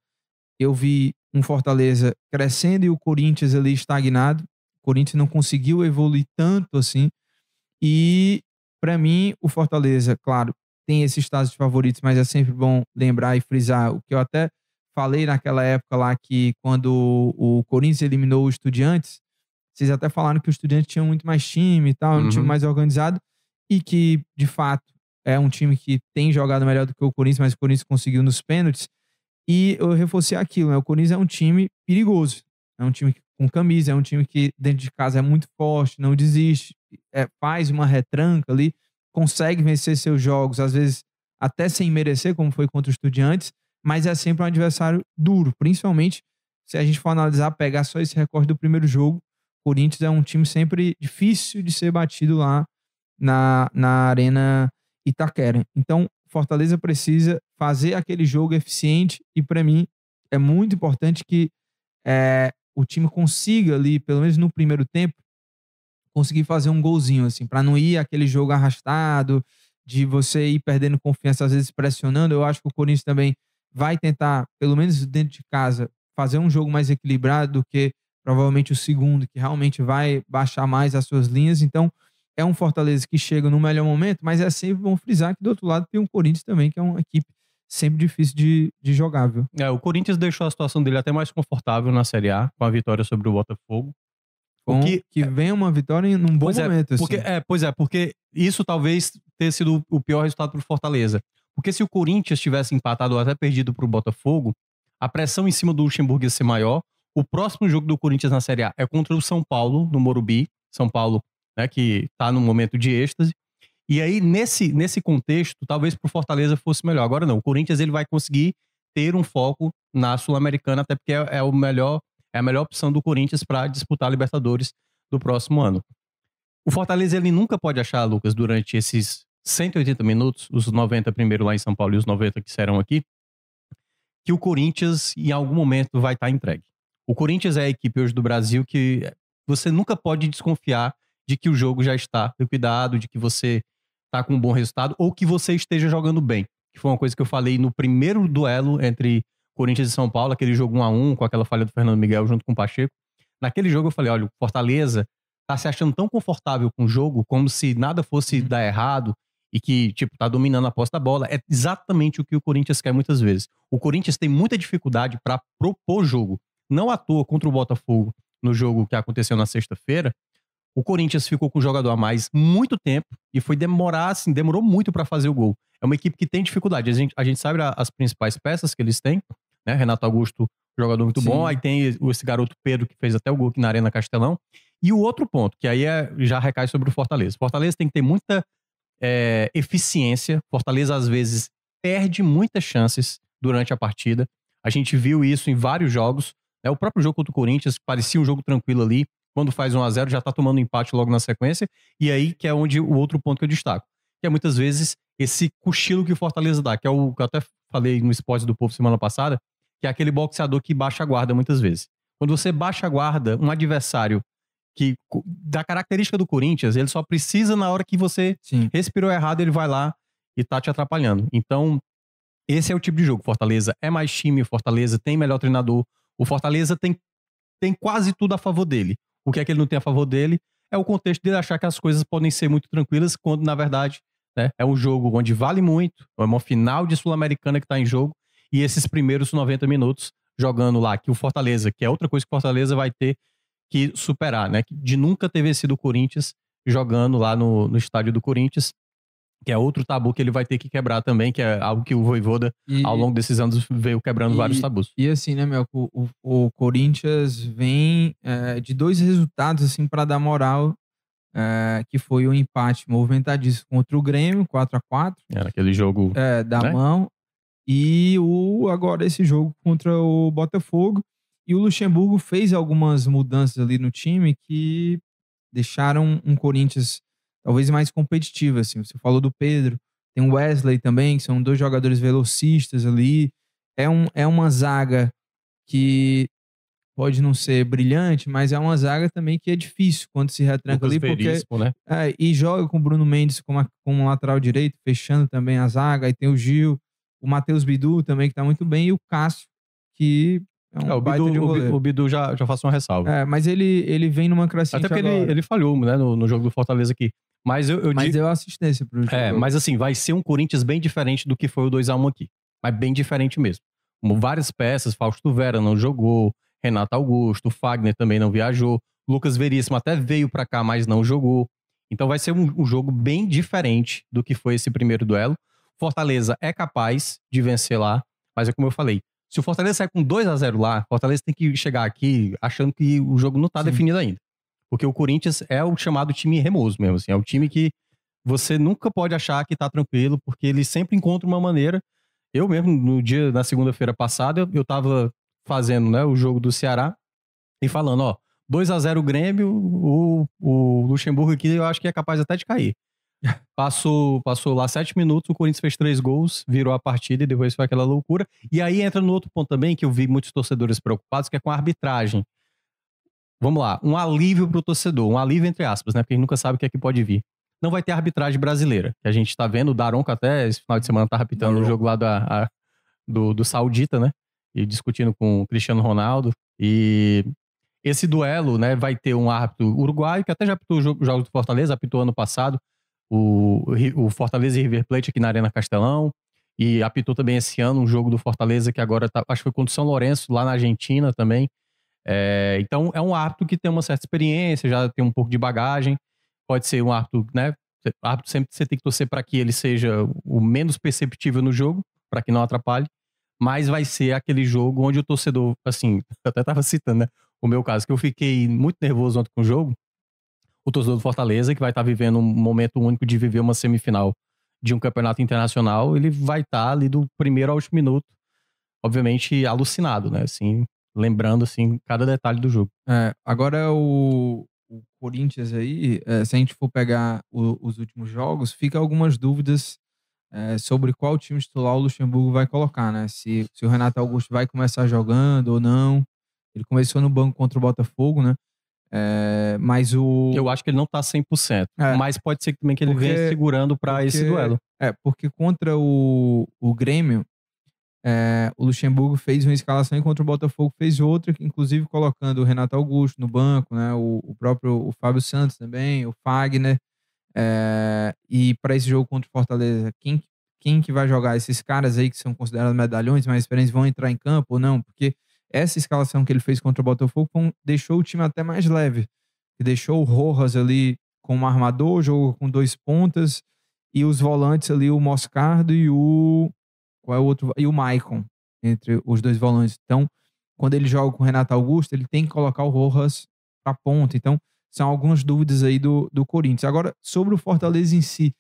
Speaker 1: eu vi um Fortaleza crescendo e o Corinthians ali estagnado. O Corinthians não conseguiu evoluir tanto assim. E, para mim, o Fortaleza, claro, tem esse status de favoritos, mas é sempre bom lembrar e frisar o que eu até falei naquela época lá que quando o Corinthians eliminou o Estudiantes, vocês até falaram que o Estudiantes tinha muito mais time e tal, uhum. um time uhum. mais organizado e que, de fato, é um time que tem jogado melhor do que o Corinthians, mas o Corinthians conseguiu nos pênaltis. E eu reforcei aquilo, né? O Corinthians é um time perigoso. É um time com camisa, é um time que dentro de casa é muito forte, não desiste, é, faz uma retranca ali, consegue vencer seus jogos, às vezes até sem merecer, como foi contra os Estudiantes, mas é sempre um adversário duro, principalmente se a gente for analisar, pegar só esse recorde do primeiro jogo. Corinthians é um time sempre difícil de ser batido lá na, na Arena Itaquera. Então, Fortaleza precisa fazer aquele jogo eficiente e, para mim, é muito importante que é, o time consiga ali, pelo menos no primeiro tempo, conseguir fazer um golzinho, assim, para não ir aquele jogo arrastado, de você ir perdendo confiança, às vezes pressionando. Eu acho que o Corinthians também vai tentar, pelo menos dentro de casa, fazer um jogo mais equilibrado do que provavelmente o segundo, que realmente vai baixar mais as suas linhas. Então, é um Fortaleza que chega no melhor momento, mas é sempre bom frisar que do outro lado tem um Corinthians também, que é uma equipe sempre difícil de, de jogar, viu?
Speaker 3: É, o Corinthians deixou a situação dele até mais confortável na Série A, com a vitória sobre o Botafogo.
Speaker 1: Com porque, que vem uma vitória num bom
Speaker 3: é,
Speaker 1: momento.
Speaker 3: Porque,
Speaker 1: assim.
Speaker 3: é, pois é, porque isso talvez tenha sido o pior resultado para o Fortaleza. Porque se o Corinthians tivesse empatado ou até perdido para o Botafogo, a pressão em cima do Luxemburgo ia ser maior. O próximo jogo do Corinthians na Série A é contra o São Paulo, no Morumbi. São Paulo, né, que está num momento de êxtase. E aí, nesse, nesse contexto, talvez para o Fortaleza fosse melhor. Agora não, o Corinthians ele vai conseguir ter um foco na Sul-Americana, até porque é, é, o melhor, é a melhor opção do Corinthians para disputar a Libertadores do próximo ano. O Fortaleza ele nunca pode achar, Lucas, durante esses 180 minutos, os 90 primeiro lá em São Paulo e os 90 que serão aqui, que o Corinthians em algum momento vai estar tá entregue. O Corinthians é a equipe hoje do Brasil que você nunca pode desconfiar de que o jogo já está liquidado, de que você está com um bom resultado ou que você esteja jogando bem. Que foi uma coisa que eu falei no primeiro duelo entre Corinthians e São Paulo, aquele jogo 1 a 1 com aquela falha do Fernando Miguel junto com o Pacheco. Naquele jogo eu falei, olha, o Fortaleza tá se achando tão confortável com o jogo, como se nada fosse
Speaker 1: Uhum.
Speaker 3: dar errado e que, tipo, tá dominando a posse da bola. É exatamente o que o Corinthians quer muitas vezes. O Corinthians tem muita dificuldade para propor jogo. Não à toa contra o Botafogo, no jogo que aconteceu na sexta-feira, o Corinthians ficou com o jogador a mais muito tempo e foi demorar, assim, demorou muito para fazer o gol. É uma equipe que tem dificuldade. A gente, a gente sabe as principais peças que eles têm, né? Renato Augusto, jogador muito
Speaker 1: Sim.
Speaker 3: bom. Aí tem esse garoto Pedro, que fez até o gol aqui na Arena Castelão. E o outro ponto, que aí é- já recai sobre o Fortaleza. Fortaleza tem que ter muita é, eficiência. Fortaleza, às vezes, perde muitas chances durante a partida. A gente viu isso em vários jogos. né? O próprio jogo contra o Corinthians parecia um jogo tranquilo ali. Quando faz 1 a 0 já tá tomando empate logo na sequência. E aí que é onde o outro ponto que eu destaco. Que é muitas vezes esse cochilo que o Fortaleza dá, que é o que eu até falei no esporte do povo semana passada, que é aquele boxeador que baixa a guarda muitas vezes. Quando você baixa a guarda, um adversário que, da característica do Corinthians, ele só precisa na hora que você
Speaker 1: Sim.
Speaker 3: respirou errado, ele vai lá e tá te atrapalhando. Então, esse é o tipo de jogo. Fortaleza é mais time, o Fortaleza tem melhor treinador, o Fortaleza tem, tem quase tudo a favor dele. O que é que ele não tem a favor dele é o contexto dele achar que as coisas podem ser muito tranquilas, quando na verdade né, é um jogo onde vale muito, é uma final de Sul-Americana que tá em jogo, e esses primeiros 90 minutos jogando lá, que o Fortaleza, que é outra coisa que o Fortaleza vai ter que superar, né? De nunca ter vencido o Corinthians jogando lá no, no estádio do Corinthians, que é outro tabu que ele vai ter que quebrar também, que é algo que o Voivoda,
Speaker 1: E,
Speaker 3: ao longo desses anos, veio quebrando
Speaker 1: e-
Speaker 3: vários tabus.
Speaker 1: e assim, né, Mel? O, o, Corinthians vem é, de dois resultados, assim, para dar moral, é, que foi o empate movimentadíssimo contra o Grêmio, 4 a 4
Speaker 3: Era aquele jogo.
Speaker 1: é, da
Speaker 3: Né?
Speaker 1: mão. E o agora esse jogo contra o Botafogo. E o Luxemburgo fez algumas mudanças ali no time que deixaram um Corinthians talvez mais competitivo. Assim. Você falou do Pedro, tem o Wesley também, que são dois jogadores velocistas ali. É, um, é uma zaga que pode não ser brilhante, mas é uma zaga também que é difícil quando se retranca
Speaker 3: Lucas
Speaker 1: ali, porque
Speaker 3: né?
Speaker 1: é, e joga com o Bruno Mendes como, a- como lateral direito, fechando também a zaga. Aí tem o Gil, o Matheus Bidu também, que tá muito bem, e o Cássio, que é um
Speaker 3: É, o Bidu,
Speaker 1: de
Speaker 3: o Bidu já, já faço uma ressalva.
Speaker 1: É, mas ele, ele vem numa crescente
Speaker 3: Até porque ele,
Speaker 1: agora.
Speaker 3: ele falhou, né, no, no jogo do Fortaleza aqui. Mas eu, eu
Speaker 1: mas
Speaker 3: digo.
Speaker 1: deu assistência pro
Speaker 3: É,
Speaker 1: jogo.
Speaker 3: mas assim, vai ser um Corinthians bem diferente do que foi o 2x1 aqui. Mas bem diferente mesmo. Como várias peças, Fausto Vera não jogou, Renato Augusto, Fagner também não viajou, Lucas Veríssimo até veio pra cá, mas não jogou. Então vai ser um, um jogo bem diferente do que foi esse primeiro duelo. Fortaleza é capaz de vencer lá, mas é como eu falei, se o Fortaleza sair com 2 a 0 lá, Fortaleza tem que chegar aqui achando que o jogo não tá
Speaker 1: Sim.
Speaker 3: definido ainda. Porque o Corinthians é o chamado time remoso mesmo, assim, é o time que você nunca pode achar que tá tranquilo, porque ele sempre encontra uma maneira. Eu mesmo, no dia, na segunda-feira passada, eu, eu tava fazendo né, o jogo do Ceará e falando, ó, 2 a 0 o Grêmio, o, o Luxemburgo aqui eu acho que é capaz até de cair. Passou, passou lá sete minutos, o Corinthians fez três gols, virou a partida e depois foi aquela loucura. E aí entra no outro ponto também, que eu vi muitos torcedores preocupados, que é com a arbitragem. Vamos lá, um alívio pro torcedor, um alívio entre aspas, né? Porque a gente nunca sabe o que é que pode vir. Não vai ter arbitragem brasileira, que a gente tá vendo, o Daronco até esse final de semana tá apitando o jogo lá da, a- do, do Saudita, né? E discutindo com o Cristiano Ronaldo. E esse duelo, né, vai ter um árbitro uruguaio, que até já apitou os jo- jogos do Fortaleza, apitou ano passado, o, o Fortaleza e River Plate aqui na Arena Castelão. E apitou também esse ano um jogo do Fortaleza que agora tá, acho que foi contra o São Lourenço, lá na Argentina também. É, então é um árbitro que tem uma certa experiência, já tem um pouco de bagagem. Pode ser um árbitro, né? Árbitro sempre você tem que torcer para que ele seja o menos perceptível no jogo, para que não atrapalhe. Mas vai ser aquele jogo onde o torcedor, assim, eu até tava citando, né? O meu caso, que eu fiquei muito nervoso ontem com o jogo. O torcedor do Fortaleza, que vai estar vivendo um momento único de viver uma semifinal de um campeonato internacional, ele vai estar ali do primeiro ao último minuto, obviamente alucinado, né? Assim, lembrando assim cada detalhe do jogo.
Speaker 1: É, agora o, o Corinthians aí, é, se a gente for pegar o- os últimos jogos, fica algumas dúvidas é, sobre qual time titular o Luxemburgo vai colocar, né? Se, se o Renato Augusto vai começar jogando ou não. Ele começou no banco contra o Botafogo, né? É, mas o.
Speaker 3: Eu acho que ele não tá 100%,
Speaker 1: É.
Speaker 3: mas pode ser também que ele
Speaker 1: Porque-
Speaker 3: venha segurando para esse duelo.
Speaker 1: É, porque contra o, o Grêmio, É, o Luxemburgo fez uma escalação e contra o Botafogo fez outra, inclusive colocando o Renato Augusto no banco, né? O, o próprio o Fábio Santos também, o Fagner. É, e para esse jogo contra o Fortaleza, quem, quem que vai jogar? Esses caras aí que são considerados medalhões mais experientes vão entrar em campo ou não? Porque essa escalação que ele fez contra o Botafogo deixou o time até mais leve. Que deixou o Rojas ali como armador, jogou com dois pontas, e os volantes ali, o Moscardo e o. Qual é o outro? E o Maicon, entre os dois volantes. Então, quando ele joga com o Renato Augusto, ele tem que colocar o Rojas para ponta. Então, são algumas dúvidas aí do, do Corinthians. Agora, sobre o Fortaleza em si,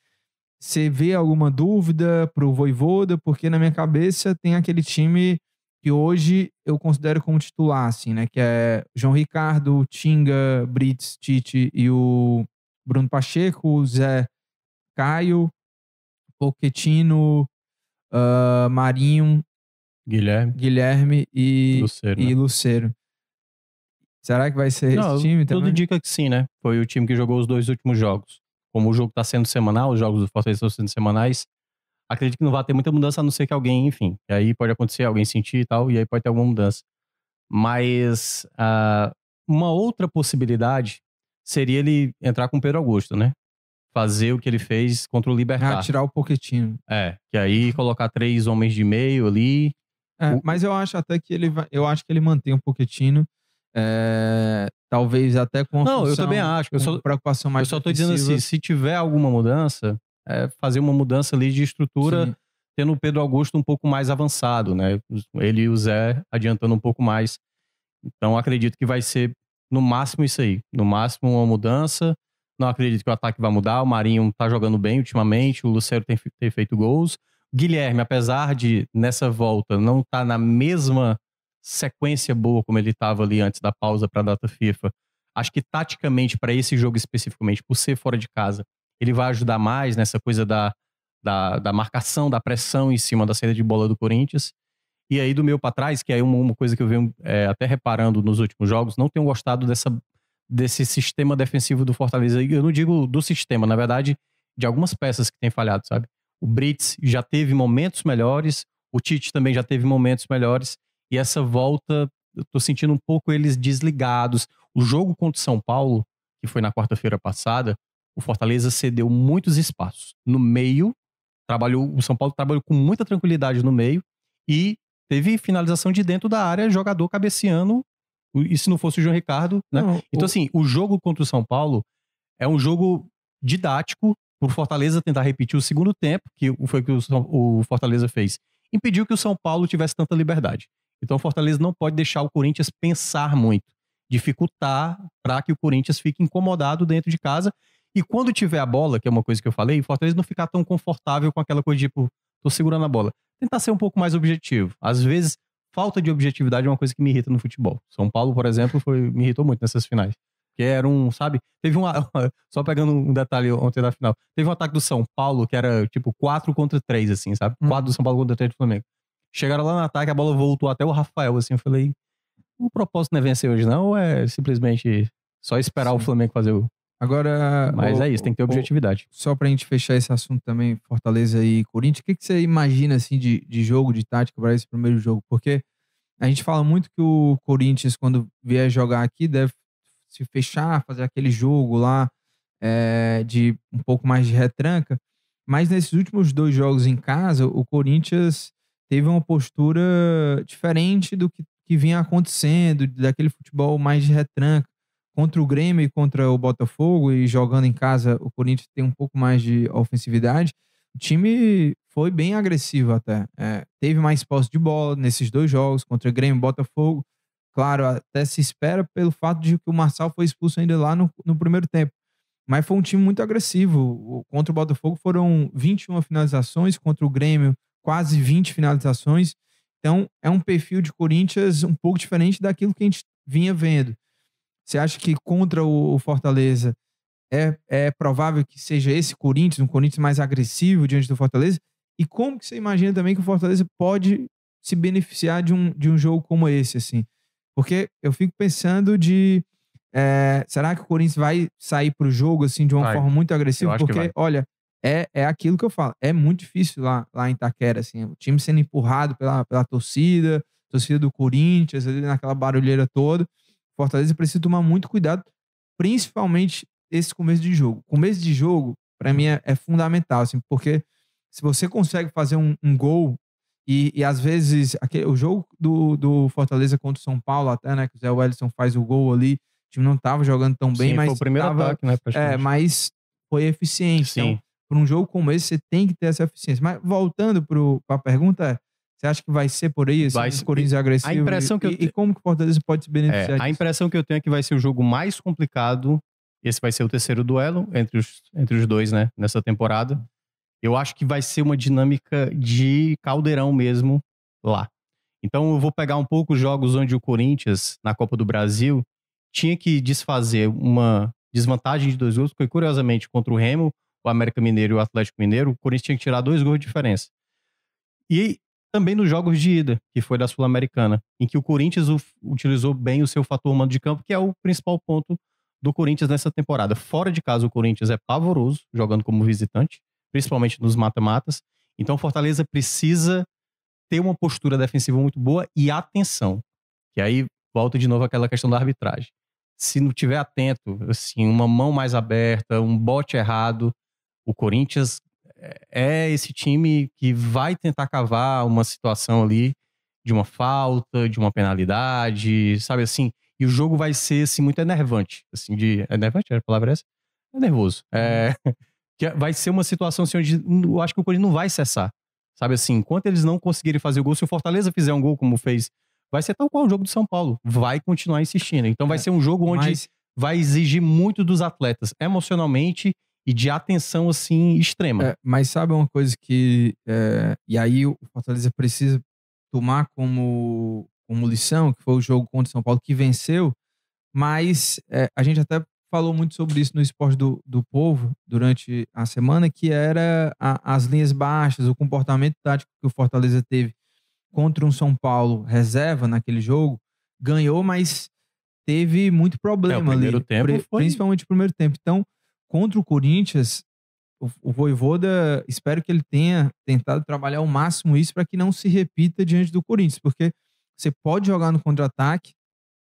Speaker 1: você vê alguma dúvida pro Voivoda? Porque na minha cabeça tem aquele time que hoje eu considero como titular, assim, né? Que é João Ricardo, Tinga, Brits, Tite e o Bruno Pacheco, Zé Caio, Pochettino, uh, Marinho,
Speaker 3: Guilherme,
Speaker 1: Guilherme e
Speaker 3: Luceiro.
Speaker 1: E
Speaker 3: né?
Speaker 1: Luceiro. Será que vai ser
Speaker 3: Não,
Speaker 1: esse time
Speaker 3: tudo
Speaker 1: também?
Speaker 3: indica que sim, né? Foi o time que jogou os dois últimos jogos. Como o jogo tá sendo semanal, os jogos do Fortaleza estão sendo semanais, acredito que não vai ter muita mudança, a não ser que alguém, enfim, e aí pode acontecer, alguém sentir e tal, e aí pode ter alguma mudança. Mas uh, uma outra possibilidade seria ele entrar com o Pedro Augusto, né? Fazer o que ele fez contra o Libertar.
Speaker 1: Ah, tirar o Pochettino.
Speaker 3: É, que aí colocar três homens de meio ali.
Speaker 1: É,
Speaker 3: O-
Speaker 1: mas eu acho até que ele vai, eu acho que ele mantém um Pochettino. é, talvez até com
Speaker 3: Não, eu
Speaker 1: função,
Speaker 3: também acho. Eu só,
Speaker 1: preocupação mais
Speaker 3: eu só tô dizendo assim, se tiver alguma mudança, é fazer uma mudança ali de estrutura,
Speaker 1: Sim.
Speaker 3: tendo o Pedro Augusto um pouco mais avançado, né? Ele e o Zé adiantando um pouco mais. Então acredito que vai ser no máximo isso aí. No máximo uma mudança. Não acredito que o ataque vai mudar. O Marinho tá jogando bem ultimamente. O Lucero tem, tem feito gols. Guilherme, apesar de nessa volta não estar tá na mesma sequência boa como ele estava ali antes da pausa para a data FIFA, acho que taticamente para esse jogo especificamente, por ser fora de casa, ele vai ajudar mais nessa coisa da, da, da marcação, da pressão em cima da saída de bola do Corinthians. E aí, do meu para trás, que é uma, uma coisa que eu venho é, até reparando nos últimos jogos, não tenho gostado dessa, desse sistema defensivo do Fortaleza. Eu não digo do sistema, na verdade, de algumas peças que tem falhado, sabe? O Brits já teve momentos melhores, o Tite também já teve momentos melhores, e essa volta, eu tô sentindo um pouco eles desligados. O jogo contra o São Paulo, que foi na quarta-feira passada, o Fortaleza cedeu muitos espaços. No meio, trabalhou, o São Paulo trabalhou com muita tranquilidade no meio e teve finalização de dentro da área, jogador cabeceando. E se não fosse o João Ricardo, né?
Speaker 1: Não,
Speaker 3: Então,
Speaker 1: o-
Speaker 3: assim, o jogo contra o São Paulo é um jogo didático por Fortaleza tentar repetir o segundo tempo, que foi o que o Fortaleza fez. Impediu que o São Paulo tivesse tanta liberdade. Então, o Fortaleza não pode deixar o Corinthians pensar muito, dificultar para que o Corinthians fique incomodado dentro de casa. E quando tiver a bola, que é uma coisa que eu falei, o Fortaleza não ficar tão confortável com aquela coisa de, tipo, tô segurando a bola. Tentar ser um pouco mais objetivo. Às vezes, falta de objetividade é uma coisa que me irrita no futebol. São Paulo, por exemplo, foi, me irritou muito nessas finais. Que era um, sabe? Teve um. Só pegando um detalhe ontem da final. Teve um ataque do São Paulo que era tipo 4 contra 3, assim, sabe?
Speaker 1: Hum.
Speaker 3: 4 do São Paulo contra 3 do Flamengo. Chegaram lá no ataque, a bola voltou até o Rafael, assim. Eu falei, o propósito não é vencer hoje, não? Ou é simplesmente só esperar o
Speaker 1: Sim.
Speaker 3: Flamengo fazer o.
Speaker 1: Agora.
Speaker 3: Mas
Speaker 1: o-
Speaker 3: é isso, tem que ter
Speaker 1: o-
Speaker 3: objetividade.
Speaker 1: só pra gente fechar esse assunto também, Fortaleza e Corinthians, o que, que você imagina assim de, de jogo, de tática para esse primeiro jogo? Porque a gente fala muito que o Corinthians, quando vier jogar aqui, deve se fechar, fazer aquele jogo lá é, de um pouco mais de retranca. Mas nesses últimos dois jogos em casa, o Corinthians teve uma postura diferente do que, que vinha acontecendo, daquele futebol mais de retranca contra o Grêmio e contra o Botafogo e jogando em casa, o Corinthians tem um pouco mais de ofensividade. O time foi bem agressivo até. É, teve mais posse de bola nesses dois jogos, contra Grêmio e Botafogo. Claro, até se espera pelo fato de que o Marçal foi expulso ainda lá no, no primeiro tempo. Mas foi um time muito agressivo. O- Contra o Botafogo foram 21 finalizações, contra o Grêmio quase 20 finalizações. Então é um perfil de Corinthians um pouco diferente daquilo que a gente vinha vendo. Você acha que contra o o Fortaleza é, é provável que seja esse Corinthians, um Corinthians mais agressivo diante do Fortaleza? E como que você imagina também que o Fortaleza pode se beneficiar de um, de um jogo como esse, assim? Porque eu fico pensando de... é, será que o Corinthians vai sair pro jogo, assim, de uma
Speaker 3: Vai.
Speaker 1: forma muito agressiva? Porque, olha, é, é aquilo que eu falo. É muito difícil lá, lá em Itaquera, assim. O time sendo empurrado pela, pela torcida, torcida do Corinthians, ali naquela barulheira toda. Fortaleza precisa tomar muito cuidado, principalmente esse começo de jogo. Começo de jogo, para mim, é, é, fundamental, assim, porque se você consegue fazer um, um gol e, e, às vezes aquele, o jogo do, do Fortaleza contra o São Paulo, até, né, que o Zé Wellison faz o gol ali, o time não tava jogando tão bem,
Speaker 3: Sim,
Speaker 1: mas.
Speaker 3: Foi o primeiro
Speaker 1: tava,
Speaker 3: ataque, né?
Speaker 1: É, mas foi eficiente.
Speaker 3: Sim.
Speaker 1: Então, para um jogo como esse, você tem que ter essa eficiência. Mas voltando para a pergunta, você acha que vai ser por aí,
Speaker 3: Vai ser-
Speaker 1: Corinthians agressivo?
Speaker 3: a impressão
Speaker 1: e,
Speaker 3: que eu
Speaker 1: e, e como que o Fortaleza pode se beneficiar
Speaker 3: É, a
Speaker 1: disso?
Speaker 3: impressão que eu tenho é que vai ser o jogo mais complicado. Esse vai ser o terceiro duelo entre os, entre os dois, né? Nessa temporada. Eu acho que vai ser uma dinâmica de caldeirão mesmo lá. Então eu vou pegar um pouco os jogos onde o Corinthians, na Copa do Brasil, tinha que desfazer uma desvantagem de dois gols, porque curiosamente contra o Remo, o América Mineiro e o Atlético Mineiro, o Corinthians tinha que tirar dois gols de diferença. E também nos jogos de ida, que foi da Sul-Americana, em que o Corinthians utilizou bem o seu fator mando de campo, que é o principal ponto do Corinthians nessa temporada. Fora de casa, o Corinthians é pavoroso jogando como visitante, principalmente nos mata-matas. Então, Fortaleza precisa ter uma postura defensiva muito boa e atenção. Que aí volta de novo aquela questão da arbitragem. Se não tiver atento, assim, uma mão mais aberta, um bote errado, o Corinthians é esse time que vai tentar cavar uma situação ali de uma falta, de uma penalidade, sabe assim? E o jogo vai ser assim muito enervante, assim de é enervante a palavra é essa? É nervoso. É, que vai ser uma situação assim onde eu acho que o Corinthians não vai cessar. Sabe assim, enquanto eles não conseguirem fazer o gol, se o Fortaleza fizer um gol como fez, vai ser tal qual o jogo do São Paulo, vai continuar insistindo. Então vai
Speaker 1: É,
Speaker 3: ser um jogo onde
Speaker 1: Mas
Speaker 3: vai exigir muito dos atletas, emocionalmente e de atenção assim extrema.
Speaker 1: É, mas sabe uma coisa que. é, e aí o Fortaleza precisa tomar como, como lição, que foi o jogo contra o São Paulo, que venceu, mas é, a gente até falou muito sobre isso no Esporte do, do Povo durante a semana, que era a- as linhas baixas, o comportamento tático que o Fortaleza teve contra um São Paulo reserva naquele jogo, ganhou, mas teve muito problema
Speaker 3: primeiro
Speaker 1: ali,
Speaker 3: tempo foi-
Speaker 1: principalmente o primeiro tempo. Então, contra o Corinthians, o, o Voivoda, espero que ele tenha tentado trabalhar ao máximo isso para que não se repita diante do Corinthians, porque você pode jogar no contra-ataque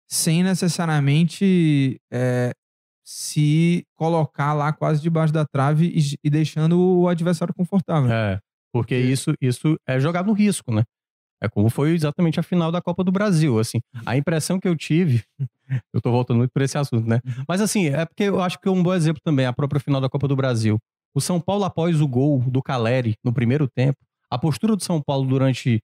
Speaker 1: sem necessariamente é, se colocar lá quase debaixo da trave e, e deixando o adversário confortável.
Speaker 3: É, porque isso, isso é jogar no risco, né? É como foi exatamente a final da Copa do Brasil, assim. A impressão que eu tive, eu tô voltando muito por esse assunto, né? Mas assim, é porque eu acho que é um bom exemplo também, a própria final da Copa do Brasil. O São Paulo, após o gol do Caleri no primeiro tempo, a postura do São Paulo durante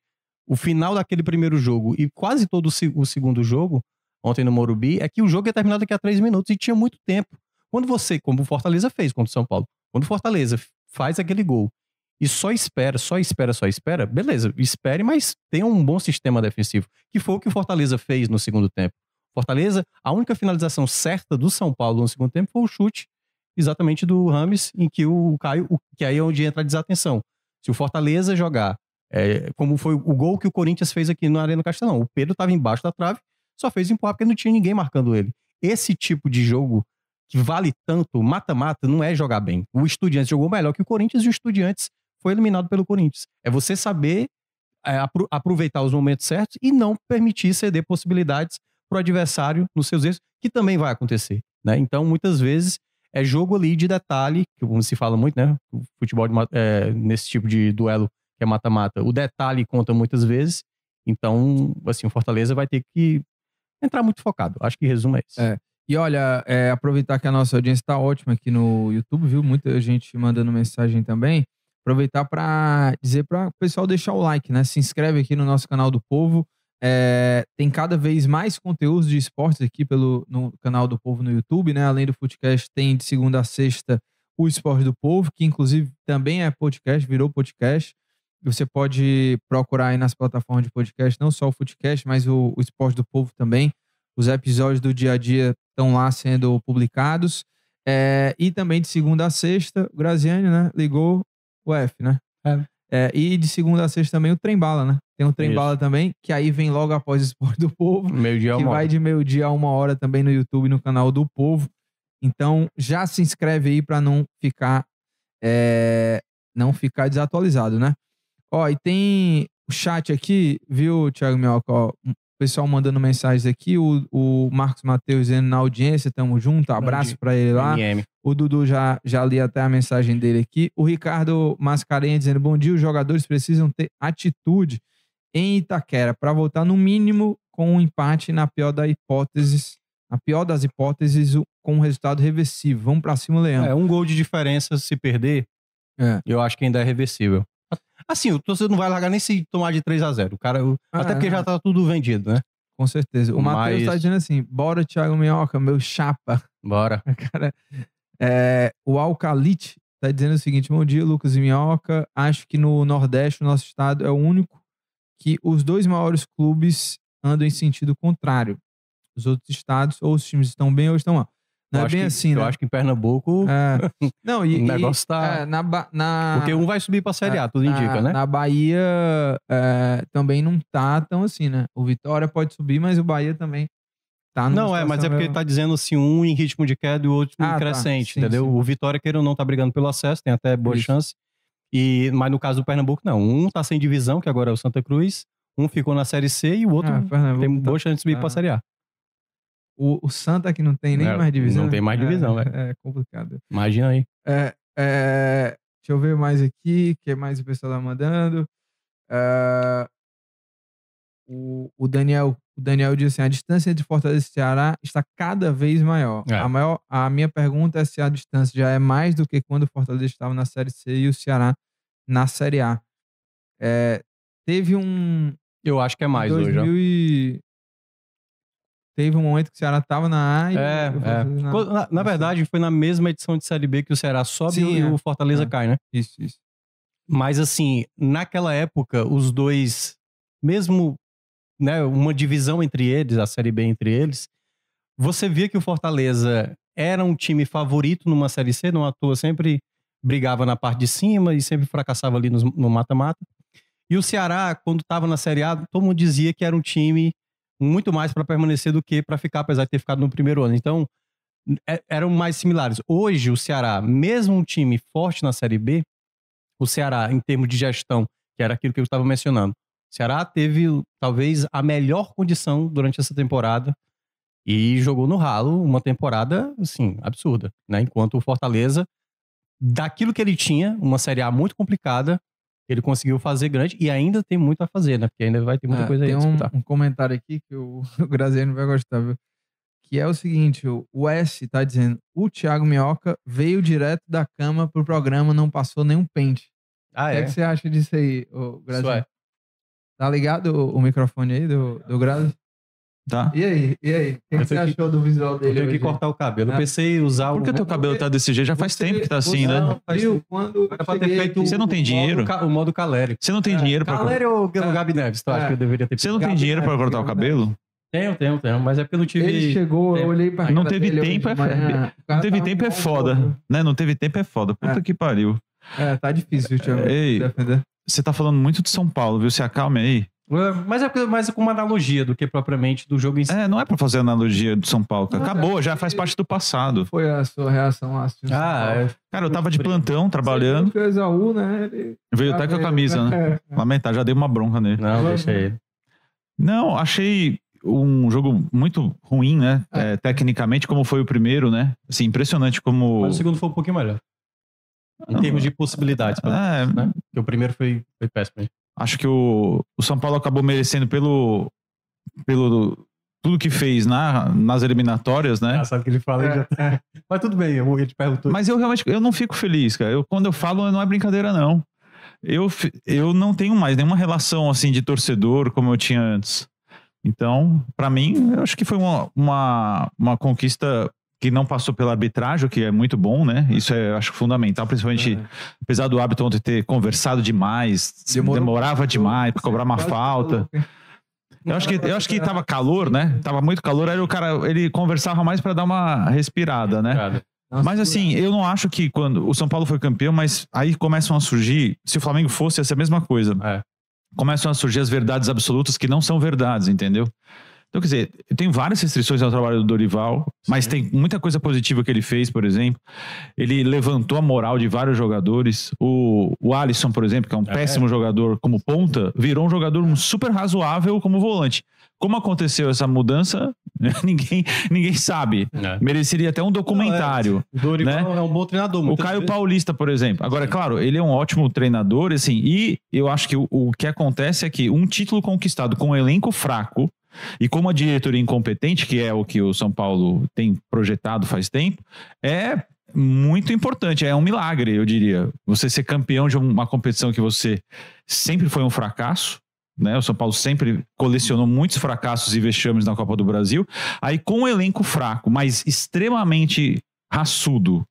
Speaker 3: o final daquele primeiro jogo e quase todo o segundo jogo, ontem no Morumbi, é que o jogo ia terminar daqui a três minutos e tinha muito tempo. Quando você, como o Fortaleza fez contra o São Paulo, quando o Fortaleza faz aquele gol e só espera, só espera, só espera, beleza, espere, mas tenha um bom sistema defensivo, que foi o que o Fortaleza fez no segundo tempo. Fortaleza, a única finalização certa do São Paulo no segundo tempo foi o chute exatamente do Rames, em que o Caio, que aí é onde entra a desatenção. Se o Fortaleza jogar, é, como foi o gol que o Corinthians fez aqui no Arena Castelão, o Pedro estava embaixo da trave, só fez empurrar porque não tinha ninguém marcando ele. Esse tipo de jogo que vale tanto, mata-mata, não é jogar bem. O Estudiantes jogou melhor que o Corinthians e o Estudiantes foi eliminado pelo Corinthians. É você saber é, apro- aproveitar os momentos certos e não permitir ceder possibilidades para o adversário nos seus erros, que também vai acontecer. Né? Então, muitas vezes, é jogo ali de detalhe, que como se fala muito, né? O futebol de é, nesse tipo de duelo que é mata-mata, o detalhe conta muitas vezes. Então, assim, o Fortaleza vai ter que entrar muito focado. Acho que resumo é isso.
Speaker 1: É. E olha, é, aproveitar que a nossa audiência está ótima aqui no YouTube, viu? Muita gente mandando mensagem também. Aproveitar para dizer para o pessoal deixar o like, né? Se inscreve aqui no nosso canal do Povo. É, tem cada vez mais conteúdos de esportes aqui pelo no canal do Povo no YouTube, né? Além do podcast, tem de segunda a sexta o Esporte do Povo, que inclusive também é podcast, virou podcast. Você pode procurar aí nas plataformas de podcast, não só o Footcast, mas o, o Esporte do Povo também. Os episódios do dia a dia estão lá sendo publicados. É, e também de segunda a sexta, o Graziani, né? Ligou o F, né?
Speaker 3: É.
Speaker 1: É, e de segunda a sexta também o Trem Bala, né? Tem o Trem
Speaker 3: Isso.
Speaker 1: Bala também, que aí vem logo após o Esporte do Povo
Speaker 3: Meio dia
Speaker 1: que
Speaker 3: uma
Speaker 1: vai
Speaker 3: hora.
Speaker 1: de meio-dia a uma hora também no YouTube, no canal do Povo. Então, já se inscreve aí para não ficar é, não ficar desatualizado, né? Ó, e tem o chat aqui, viu, Thiago Mioca? Ó, pessoal mandando mensagens aqui, o, o Marcos Matheus dizendo na audiência, tamo junto, abraço pra ele lá.
Speaker 3: MM.
Speaker 1: O Dudu já, já li até a mensagem dele aqui. O Ricardo Mascarenhas dizendo: bom dia, os jogadores precisam ter atitude em Itaquera para voltar no mínimo com um empate na pior das hipóteses, na pior das hipóteses, com um resultado reversível. Vamos pra cima, Leão.
Speaker 3: É, um gol de diferença se perder,
Speaker 1: É.
Speaker 3: eu acho que ainda é reversível. Assim, o torcedor não vai largar nem se tomar de 3 a 0 O cara, o-
Speaker 1: Ah,
Speaker 3: até porque
Speaker 1: é.
Speaker 3: já tá tudo vendido, né?
Speaker 1: Com certeza. O Matheus
Speaker 3: Mas-
Speaker 1: tá dizendo assim: bora, Thiago Minhoca, meu chapa.
Speaker 3: Bora.
Speaker 1: Cara, é, o Alcalite tá dizendo o seguinte: bom dia, Lucas e Minhoca. Acho que no Nordeste, o nosso estado é o único que os dois maiores clubes andam em sentido contrário. Os outros estados, ou os times estão bem ou estão mal. Não
Speaker 3: Eu
Speaker 1: é
Speaker 3: acho
Speaker 1: bem
Speaker 3: que-
Speaker 1: assim,
Speaker 3: Eu
Speaker 1: né?
Speaker 3: acho que em Pernambuco,
Speaker 1: É. Não, e,
Speaker 3: o negócio
Speaker 1: e,
Speaker 3: tá-
Speaker 1: é, na, na,
Speaker 3: porque um vai subir pra Série A, tudo
Speaker 1: na-
Speaker 3: indica, né?
Speaker 1: Na Bahia é, também não tá tão assim, né? O Vitória pode subir, mas o Bahia também tá
Speaker 3: Não, é, mas é porque
Speaker 1: meio-
Speaker 3: tá dizendo assim, um em ritmo de queda e o outro
Speaker 1: Ah, tá.
Speaker 3: crescente,
Speaker 1: Sim,
Speaker 3: entendeu?
Speaker 1: sim.
Speaker 3: O Vitória, queira ou não, tá brigando pelo acesso, tem até boa
Speaker 1: Isso.
Speaker 3: chance. E, mas no caso do Pernambuco, não. Um tá sem divisão, que agora é o Santa Cruz. Um ficou na Série C e o outro
Speaker 1: Pernambuco
Speaker 3: tem
Speaker 1: tá-
Speaker 3: boa chance de subir
Speaker 1: tá.
Speaker 3: pra Série A.
Speaker 1: O, o Santa que não tem nem
Speaker 3: É,
Speaker 1: mais divisão.
Speaker 3: não tem mais divisão,
Speaker 1: é,
Speaker 3: velho.
Speaker 1: é complicado.
Speaker 3: Imagina aí.
Speaker 1: É, é, deixa eu ver mais aqui, o que mais o pessoal tá mandando. É, o, o Daniel, o Daniel diz assim: a distância entre Fortaleza e Ceará está cada vez maior.
Speaker 3: É.
Speaker 1: A, maior. a minha pergunta é se a distância já é mais do que quando o Fortaleza estava na Série C e o Ceará na Série A. É, teve um.
Speaker 3: Eu acho que é mais hoje, ó.
Speaker 1: 2000 e... Teve um momento que o Ceará tava na A e
Speaker 3: É, é.
Speaker 1: Na-
Speaker 3: Na, na verdade, foi na mesma edição de Série B que o Ceará sobe
Speaker 1: Sim,
Speaker 3: e
Speaker 1: é.
Speaker 3: o Fortaleza
Speaker 1: É.
Speaker 3: cai, né?
Speaker 1: Isso, isso.
Speaker 3: Mas assim, naquela época, os dois, mesmo né, uma divisão entre eles, a Série B entre eles, você via que o Fortaleza era um time favorito numa Série C, não à toa sempre brigava na parte de cima e sempre fracassava ali no mata-mata. E o Ceará, quando estava na Série A, todo mundo dizia que era um time muito mais para permanecer do que para ficar, apesar de ter ficado no primeiro ano. Então, é- eram mais similares. Hoje, o Ceará, mesmo um time forte na Série B, o Ceará, em termos de gestão, que era aquilo que eu estava mencionando, o Ceará teve talvez a melhor condição durante essa temporada e jogou no ralo uma temporada, assim, absurda, né? Enquanto o Fortaleza, daquilo que ele tinha, uma Série A muito complicada, ele conseguiu fazer grande e ainda tem muito a fazer, né? Porque ainda vai ter muita
Speaker 1: É,
Speaker 3: coisa aí
Speaker 1: tem
Speaker 3: a
Speaker 1: um, um comentário aqui que o, o Graziano vai gostar, viu? Que é o seguinte: o, S tá dizendo, o Thiago Minhoca veio direto da cama pro programa, não passou nenhum pente.
Speaker 3: Ah,
Speaker 1: o que, é
Speaker 3: é?
Speaker 1: que você acha disso aí, Graziano?
Speaker 3: é.
Speaker 1: Tá ligado o, o microfone aí do, do Grazi?
Speaker 4: Tá?
Speaker 1: E aí? E aí? O que,
Speaker 3: Eu
Speaker 1: que você
Speaker 3: tenho que-
Speaker 1: achou do visual
Speaker 3: Eu
Speaker 1: dele?
Speaker 3: tenho que
Speaker 1: hoje?
Speaker 3: cortar o cabelo. Eu
Speaker 1: Ah.
Speaker 3: pensei em usar
Speaker 4: Por que
Speaker 3: o.
Speaker 4: teu cabelo tá desse jeito? Já faz
Speaker 1: Você-
Speaker 4: tempo que tá assim, né?
Speaker 3: Não, faz
Speaker 1: Viu? Quando
Speaker 3: feito
Speaker 4: Você não tem
Speaker 3: o
Speaker 4: dinheiro?
Speaker 3: modo O modo calérico.
Speaker 4: Você não tem
Speaker 1: É,
Speaker 4: dinheiro pra
Speaker 3: Caleri ou o
Speaker 1: É.
Speaker 3: Gabi Neves? Tu acha
Speaker 1: É.
Speaker 3: que eu deveria ter
Speaker 4: Você não tem dinheiro pra
Speaker 1: Neves,
Speaker 4: cortar o
Speaker 1: Gabi
Speaker 4: cabelo?
Speaker 3: Tenho, tenho, tenho. Mas é porque eu não tive.
Speaker 1: Ele chegou, eu
Speaker 3: tempo.
Speaker 1: olhei pra
Speaker 4: Não teve
Speaker 1: hoje
Speaker 4: tempo, é
Speaker 1: o
Speaker 4: Não teve tempo é foda. Né? Não teve tempo é foda. Puta
Speaker 1: É.
Speaker 4: que pariu.
Speaker 1: É, tá difícil, Thiago.
Speaker 4: Ei. Você tá falando muito de São Paulo, viu? Se acalme aí.
Speaker 3: É, Mas é mais com uma analogia do que propriamente do jogo em si.
Speaker 4: É, não é pra fazer analogia do São Paulo. cara. Acabou,
Speaker 1: é
Speaker 4: já faz parte do
Speaker 1: Qual
Speaker 4: passado.
Speaker 1: foi a sua reação lá? assistindo São
Speaker 3: Ah,
Speaker 1: Paulo?
Speaker 3: é.
Speaker 4: Cara, eu tava de plantão, trabalhando.
Speaker 1: Você viu que o né? Ele...
Speaker 4: Veio até com a camisa, né?
Speaker 1: É.
Speaker 4: Lamentar, já dei uma bronca nele.
Speaker 3: Não, deixa ele.
Speaker 4: Não, achei um jogo muito ruim, né?
Speaker 1: É.
Speaker 4: É, tecnicamente, como foi o primeiro, né? Assim, impressionante como.
Speaker 3: Mas o segundo foi um pouquinho melhor. Em termos de possibilidades. pelo
Speaker 4: É,
Speaker 3: menos, né? Porque o primeiro foi, foi péssimo.
Speaker 4: Acho que o, o São Paulo acabou merecendo pelo, pelo tudo que fez na, nas eliminatórias, né?
Speaker 3: Engraçado que ele fala. ele já-
Speaker 1: É, é.
Speaker 3: Mas tudo bem, eu- ele te perguntou.
Speaker 4: Mas eu realmente eu não fico feliz, cara. Eu, quando eu falo, não é brincadeira, não. Eu, eu não tenho mais nenhuma relação assim de torcedor como eu tinha antes. Então, pra mim, eu acho que foi uma, uma, uma conquista que não passou pela arbitragem, o que é muito bom, né? Isso é, eu acho, fundamental, principalmente apesar do hábito ontem ter conversado demais,
Speaker 1: Demorou
Speaker 4: demorava demais pra cobrar uma falta. Eu acho que eu acho que tava calor, né? Tava muito calor, aí o cara ele conversava mais pra dar uma respirada, né? Mas assim, eu não acho que quando o São Paulo foi campeão, mas aí começam a surgir, se o Flamengo fosse, ia ser a mesma coisa.
Speaker 3: É.
Speaker 4: Começam a surgir as verdades absolutas que não são verdades, entendeu? Então, quer dizer, tem várias restrições ao trabalho do Dorival, mas tem muita coisa positiva que ele fez, por exemplo. Ele levantou a moral de vários jogadores. O, o Alisson, por exemplo, que é um
Speaker 3: É.
Speaker 4: péssimo jogador como ponta, virou um jogador super razoável como volante. Como aconteceu essa mudança, ninguém, ninguém sabe. Mereceria até um documentário.
Speaker 3: O Dorival
Speaker 4: Né?
Speaker 3: é um bom treinador.
Speaker 4: O Caio
Speaker 3: vezes-
Speaker 4: Paulista, por exemplo. Agora, é claro, ele é um ótimo treinador, assim, e eu acho que o, o que acontece é que um título conquistado com um elenco fraco e com uma diretoria incompetente, que é o que o São Paulo tem projetado faz tempo, é muito importante. É um milagre, eu diria. Você ser campeão de uma competição que você sempre foi um fracasso. Né? O São Paulo sempre colecionou muitos fracassos e vexames na Copa do Brasil. Aí, com um elenco fraco, mas extremamente raçudo,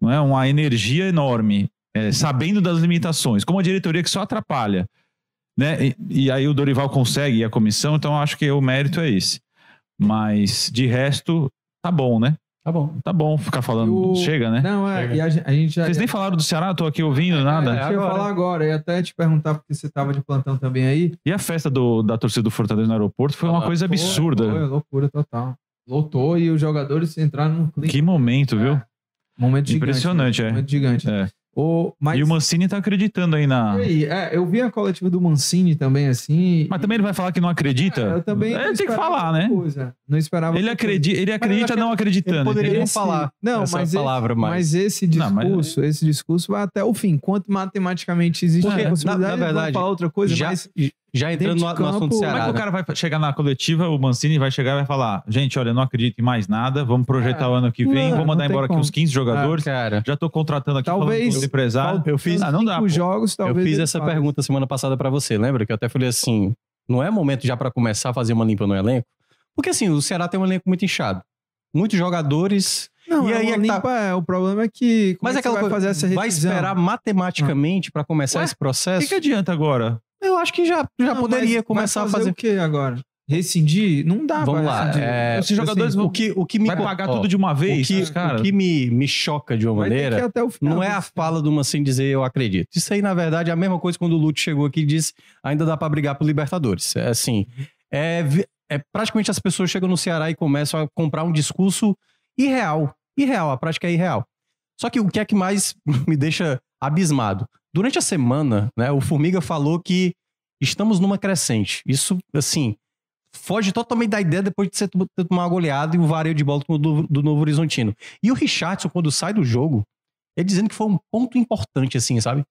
Speaker 4: não é? uma energia enorme, é, sabendo das limitações, com uma diretoria que só atrapalha. Né? E, e aí o Dorival consegue e a comissão, então eu acho que o mérito é esse. Mas de resto, tá bom, né?
Speaker 3: Tá bom.
Speaker 4: Tá bom ficar falando.
Speaker 1: O-
Speaker 4: Chega, né?
Speaker 1: Não, é,
Speaker 3: Chega.
Speaker 1: e a, a gente já.
Speaker 4: Vocês nem falaram do Ceará, tô aqui ouvindo nada.
Speaker 1: É, deixa eu
Speaker 3: agora.
Speaker 1: falar agora. Eu ia até te perguntar, porque você tava de plantão também aí.
Speaker 4: E a festa do- da torcida do Fortaleza no aeroporto foi uma
Speaker 3: Ah,
Speaker 4: coisa
Speaker 1: Foi,
Speaker 4: absurda.
Speaker 1: Foi, loucura total. Lotou e os jogadores entraram num clima.
Speaker 4: Que momento, viu?
Speaker 1: Momento gigante.
Speaker 4: Impressionante,
Speaker 1: né?
Speaker 4: é.
Speaker 1: Momento gigante.
Speaker 4: É.
Speaker 1: O, mas,
Speaker 4: E o Mancini tá acreditando aí na.
Speaker 1: e aí, é, eu vi a coletiva do Mancini também, assim.
Speaker 4: Mas também ele vai falar que não acredita?
Speaker 1: É, eu também.
Speaker 4: É, tem que falar, né?
Speaker 1: Coisa. Não esperava.
Speaker 4: Ele acredita, ele acredita não acreditando.
Speaker 3: ele poderia
Speaker 4: entendeu?
Speaker 3: não falar
Speaker 1: Não,
Speaker 3: essa
Speaker 1: mas
Speaker 3: palavra
Speaker 1: esse,
Speaker 3: mais.
Speaker 1: mas esse
Speaker 4: Não, mas-
Speaker 1: discurso, esse discurso vai até o fim. Quanto matematicamente existe
Speaker 4: Porque,
Speaker 1: a
Speaker 4: na-
Speaker 1: possibilidade,
Speaker 3: na
Speaker 1: vai
Speaker 3: verdade,
Speaker 1: falar outra coisa,
Speaker 3: já,
Speaker 1: mas
Speaker 3: já entrando no, no assunto do Ceará.
Speaker 4: Como é que o
Speaker 3: né?
Speaker 4: cara vai chegar na coletiva, o Mancini vai chegar e vai falar: gente, olha, eu não acredito em mais nada, vamos projetar
Speaker 1: É,
Speaker 4: o ano que vem,
Speaker 1: não,
Speaker 4: vou mandar embora aqui
Speaker 1: como.
Speaker 4: uns 15 jogadores.
Speaker 3: Cara,
Speaker 4: Já tô contratando aqui
Speaker 1: Talvez-
Speaker 4: com os empresários.
Speaker 3: eu fiz,
Speaker 4: Ah, não dá.
Speaker 1: jogos,
Speaker 3: eu fiz essa
Speaker 1: fale.
Speaker 3: pergunta semana passada pra você, lembra? Que eu até falei assim: não é momento já pra começar a fazer uma limpa no elenco? Porque assim, o Ceará tem um elenco muito inchado. Muitos jogadores.
Speaker 1: Não,
Speaker 3: E
Speaker 1: e
Speaker 3: aí é tá-
Speaker 1: limpa, é, o problema é que. Como
Speaker 3: Mas
Speaker 1: é
Speaker 3: é aquela
Speaker 1: vai
Speaker 3: coisa.
Speaker 1: fazer essa
Speaker 3: vai
Speaker 1: revisão?
Speaker 3: esperar matematicamente pra começar
Speaker 4: Ué,
Speaker 3: esse
Speaker 4: O
Speaker 3: processo?
Speaker 4: que, que adianta agora?
Speaker 3: Eu acho que já, já
Speaker 1: Não,
Speaker 3: poderia
Speaker 1: mas
Speaker 3: começar
Speaker 1: vai
Speaker 3: a fazer.
Speaker 1: o que agora? Rescindir? Não dá
Speaker 3: Vamos
Speaker 1: pra
Speaker 3: lá.
Speaker 1: rescindir.
Speaker 3: é,
Speaker 4: Esses jogadores
Speaker 3: assim,
Speaker 4: vão-
Speaker 3: o que, o que me
Speaker 4: Vai pagar
Speaker 3: ó,
Speaker 4: tudo de uma
Speaker 3: o
Speaker 4: vez,
Speaker 3: que,
Speaker 4: os caras?
Speaker 3: o que me, me choca de uma
Speaker 1: que
Speaker 3: maneira
Speaker 1: até o final.
Speaker 3: não é a fala do Mancini dizer eu acredito. Isso aí, na verdade, é a mesma coisa quando o Lute chegou aqui e disse ainda dá pra brigar pro Libertadores. É assim, é, é praticamente as pessoas chegam no Ceará e começam a comprar um discurso irreal. Irreal, a prática é irreal. Só que o que é que mais me deixa abismado? Durante a semana, né, o Formiga falou que estamos numa crescente. Isso, assim, foge totalmente da ideia depois de você ter tomado uma goleada e o vareio de bola do, do Novo Horizontino. E o Richardson, quando sai do jogo, ele dizendo que foi um ponto importante, assim, sabe?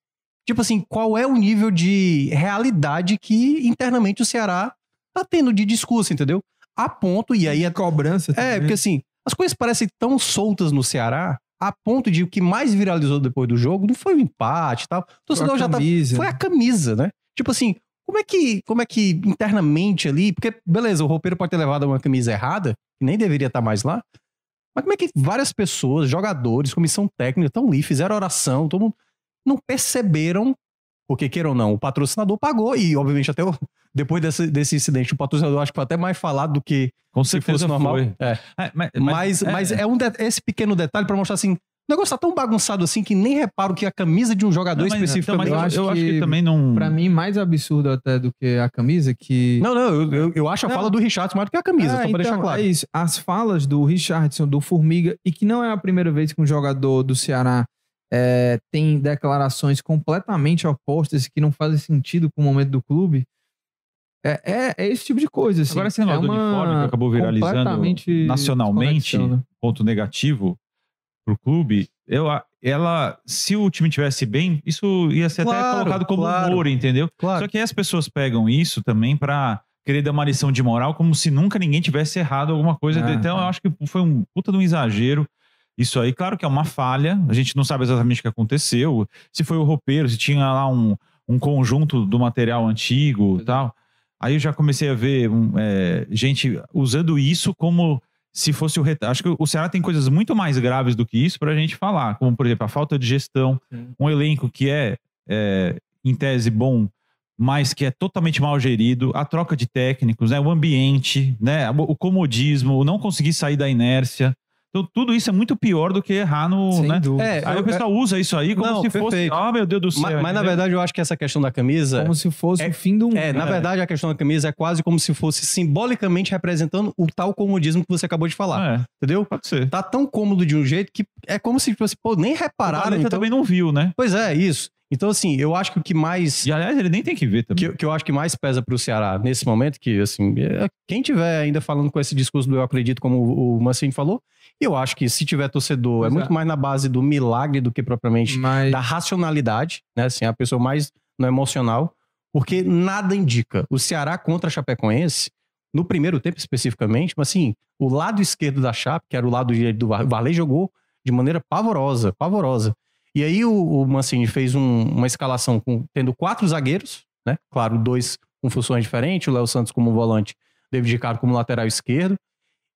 Speaker 3: Tipo assim, qual é o nível de realidade que internamente o Ceará tá tendo de discurso, entendeu? A ponto, e aí é
Speaker 1: cobrança.
Speaker 3: é,
Speaker 1: também.
Speaker 3: porque assim, as coisas parecem tão soltas no Ceará, a ponto de o que mais viralizou depois do jogo não foi o empate e tal. O torcedor
Speaker 1: Foi a
Speaker 3: já tá.
Speaker 1: camisa.
Speaker 3: Foi a camisa, né? Tipo assim, como é que, como é que internamente ali, porque beleza, o roupeiro pode ter levado uma camisa errada, que nem deveria estar mais lá. Mas como é que várias pessoas, jogadores, comissão técnica, estão ali, fizeram oração, todo mundo não perceberam, porque queira ou não, o patrocinador pagou e obviamente até o- depois desse, desse incidente o patrocinador acho que foi até mais falado do que
Speaker 4: Com
Speaker 3: se fosse normal.
Speaker 4: foi.
Speaker 3: É.
Speaker 4: É, mas,
Speaker 3: Mas, mas é, um de- esse pequeno detalhe pra mostrar assim. O negócio tá tão bagunçado assim que nem reparo que a camisa de um jogador
Speaker 4: Não, mas-
Speaker 3: especificamente.
Speaker 4: então, mas eu,
Speaker 1: Eu
Speaker 4: eu
Speaker 1: acho
Speaker 4: acho que, também não.
Speaker 1: Pra mim, mais absurdo até do que a camisa, que.
Speaker 3: Não, não, eu, eu, eu acho a
Speaker 1: Não.
Speaker 3: fala do Richardson mais do que a camisa,
Speaker 1: Ah,
Speaker 3: só pra deixar
Speaker 1: então,
Speaker 3: claro.
Speaker 1: É isso. As falas do Richardson, do Formiga, e que não é a primeira vez que um jogador do Ceará é, tem declarações completamente opostas que não fazem sentido com o momento do clube. É, é, é esse tipo de coisa. Assim.
Speaker 4: Agora esse negócio
Speaker 1: é
Speaker 4: do uniforme que acabou viralizando nacionalmente,
Speaker 1: né?
Speaker 4: ponto negativo pro clube, eu, ela, se o time tivesse bem, isso ia ser até
Speaker 3: Claro,
Speaker 4: colocado como
Speaker 3: claro.
Speaker 4: humor, entendeu?
Speaker 3: Claro.
Speaker 4: Só que aí as pessoas pegam isso também pra querer dar uma lição de moral, como se nunca ninguém tivesse errado alguma coisa.
Speaker 1: Ah,
Speaker 4: então eu
Speaker 1: ah.
Speaker 4: acho que foi um puta de um exagero. Isso aí, claro que é uma falha, a gente não sabe exatamente o que aconteceu, se foi o roupeiro, se tinha lá um, um conjunto do material antigo e tal. Aí eu já comecei a ver um, é, gente usando isso como se fosse o retrato. Acho que o Ceará tem coisas muito mais graves do que isso pra gente falar, como por exemplo a falta de gestão,
Speaker 1: Sim.
Speaker 4: um elenco que é, é, em tese bom, mas que é totalmente mal gerido, a troca de técnicos, né, o ambiente, né, o comodismo, o não conseguir sair da inércia. Então, tudo isso é muito pior do que errar no.
Speaker 1: Sem
Speaker 4: né?
Speaker 1: dúvida.
Speaker 3: É,
Speaker 4: Aí
Speaker 3: eu-
Speaker 4: o pessoal usa isso aí como
Speaker 3: Não,
Speaker 4: se fosse.
Speaker 3: perfeito.
Speaker 4: Ah, meu Deus do céu.
Speaker 3: mas, mas, na verdade eu acho que essa questão da camisa.
Speaker 1: Como se fosse
Speaker 3: É-
Speaker 1: o fim do mundo.
Speaker 3: É, na
Speaker 4: É.
Speaker 3: verdade, a questão da camisa é quase como se fosse simbolicamente representando o tal comodismo que você acabou de falar.
Speaker 4: É,
Speaker 3: Entendeu?
Speaker 4: pode ser.
Speaker 3: Tá tão cômodo de um jeito que é como se fosse, pô, nem
Speaker 4: O
Speaker 3: repararam.
Speaker 4: Valeta
Speaker 3: Então...
Speaker 4: também não viu, né?
Speaker 3: Pois é, isso. Então, assim, eu acho que o que mais.
Speaker 4: E aliás, ele nem tem que ver também.
Speaker 3: que, que eu acho que mais pesa pro Ceará nesse momento, que assim, é- quem tiver ainda falando com esse discurso do eu acredito, como o, o Mancini falou, eu acho que se tiver torcedor, é
Speaker 1: é.
Speaker 3: muito mais na base do milagre do que propriamente
Speaker 1: Mas
Speaker 3: da racionalidade, né? Assim, a pessoa mais no emocional, porque nada indica. O Ceará contra a Chapecoense, no primeiro tempo especificamente, mas assim, o lado esquerdo da Chape, que era o lado direito do Varley, jogou de maneira pavorosa, pavorosa. E aí o, o Mancini fez um- uma escalação com, tendo quatro zagueiros, né? Claro, dois com funções diferentes, o Léo Santos como volante, David Ricardo como lateral esquerdo.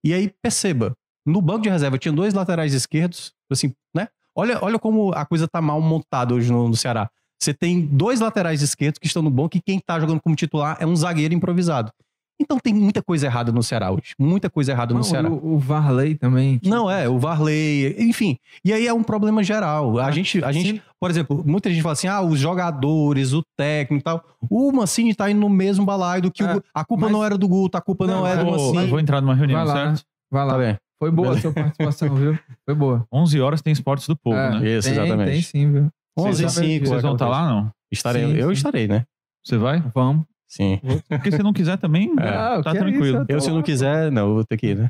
Speaker 3: E aí, perceba, no banco de reserva tinha dois laterais esquerdos, assim, né? Olha, olha como a coisa tá mal montada hoje no, no Ceará. Você tem dois laterais esquerdos que estão no banco e quem tá jogando como titular é um zagueiro improvisado. Então tem muita coisa errada no Ceará hoje. Muita coisa errada no
Speaker 1: não,
Speaker 3: Ceará.
Speaker 1: o, o Varley também. que-
Speaker 3: Não, é, o Varley, enfim. E aí é um problema geral. A
Speaker 1: Ah,
Speaker 3: gente, a gente,
Speaker 1: sim.
Speaker 3: por exemplo, muita gente fala assim: ah, os jogadores, o técnico e tal. O Mancini tá indo no mesmo balaio do que
Speaker 1: É,
Speaker 3: o, a culpa
Speaker 1: mas-
Speaker 3: não era do Guto, a culpa não,
Speaker 1: Não,
Speaker 3: é do Mancini.
Speaker 4: vou entrar numa reunião,
Speaker 1: Vai lá.
Speaker 4: certo?
Speaker 1: Vai lá.
Speaker 3: Tá bem.
Speaker 1: Foi boa a sua participação, viu? Foi boa.
Speaker 4: 11 horas tem esportes do povo,
Speaker 1: É,
Speaker 4: né?
Speaker 3: Isso,
Speaker 1: tem,
Speaker 3: exatamente.
Speaker 1: Tem sim, viu?
Speaker 3: 11 e
Speaker 1: Vocês
Speaker 3: 5.
Speaker 4: Vocês vão estar lá, não?
Speaker 3: Estarei,
Speaker 1: Sim,
Speaker 3: eu
Speaker 1: sim.
Speaker 3: estarei, né?
Speaker 4: Você vai?
Speaker 1: Vamos.
Speaker 3: Sim.
Speaker 4: Porque se não quiser também,
Speaker 1: Ah,
Speaker 4: tá
Speaker 1: é
Speaker 4: tranquilo.
Speaker 1: isso, tô
Speaker 3: Eu, se eu não quiser, não, eu vou ter que ir, né?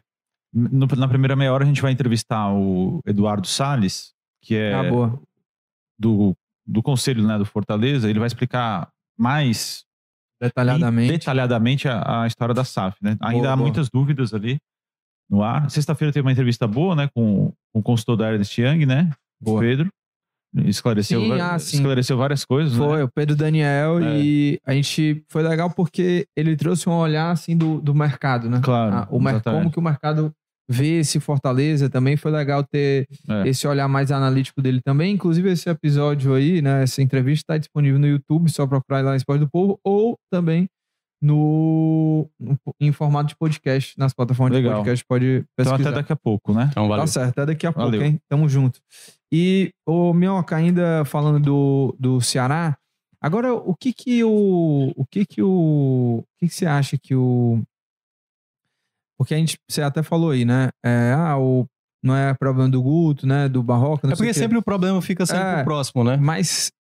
Speaker 4: No- na primeira meia hora a gente vai entrevistar o Eduardo Salles, que é
Speaker 1: Ah, boa.
Speaker 4: do, do conselho né, do Fortaleza. Ele vai explicar mais
Speaker 1: Detalhadamente.
Speaker 4: detalhadamente a, a história da SAF. Né? Ainda
Speaker 1: Boa,
Speaker 4: há
Speaker 1: boa.
Speaker 4: muitas dúvidas ali no ar. Sexta-feira teve uma entrevista boa né, com, com o consultor da Ernest Young, né?
Speaker 1: Boa.
Speaker 4: Pedro. Esclareceu,
Speaker 1: Sim, ah, sim.
Speaker 4: esclareceu várias coisas. né?
Speaker 1: Foi, o Pedro Daniel
Speaker 4: É.
Speaker 1: e a gente foi legal porque ele trouxe um olhar assim do, do mercado, né?
Speaker 4: Claro,
Speaker 1: Ah, o mer- como que o mercado vê esse Fortaleza também foi legal ter
Speaker 4: É.
Speaker 1: esse olhar mais analítico dele também. Inclusive esse episódio aí, né, essa entrevista está disponível no YouTube, só procurar lá no Esporte do Povo ou também no, no- em formato de podcast nas plataformas
Speaker 4: Legal.
Speaker 1: de podcast pode
Speaker 4: Então
Speaker 1: pesquisar.
Speaker 4: até daqui a pouco, né?
Speaker 3: Então, valeu.
Speaker 1: Tá certo, até daqui a pouco,
Speaker 4: Valeu.
Speaker 1: hein? Tamo junto. E, ô, Minhoca, ainda falando do, do Ceará, agora, o que que o... O que que o... O que que você acha que o... Porque a gente, você até falou aí, né? É, ah, o, não é problema do Guto, né? Do Barroca, não
Speaker 3: É porque
Speaker 1: o
Speaker 3: sempre o problema fica sempre
Speaker 1: É.
Speaker 3: pro próximo, né?
Speaker 1: Mas,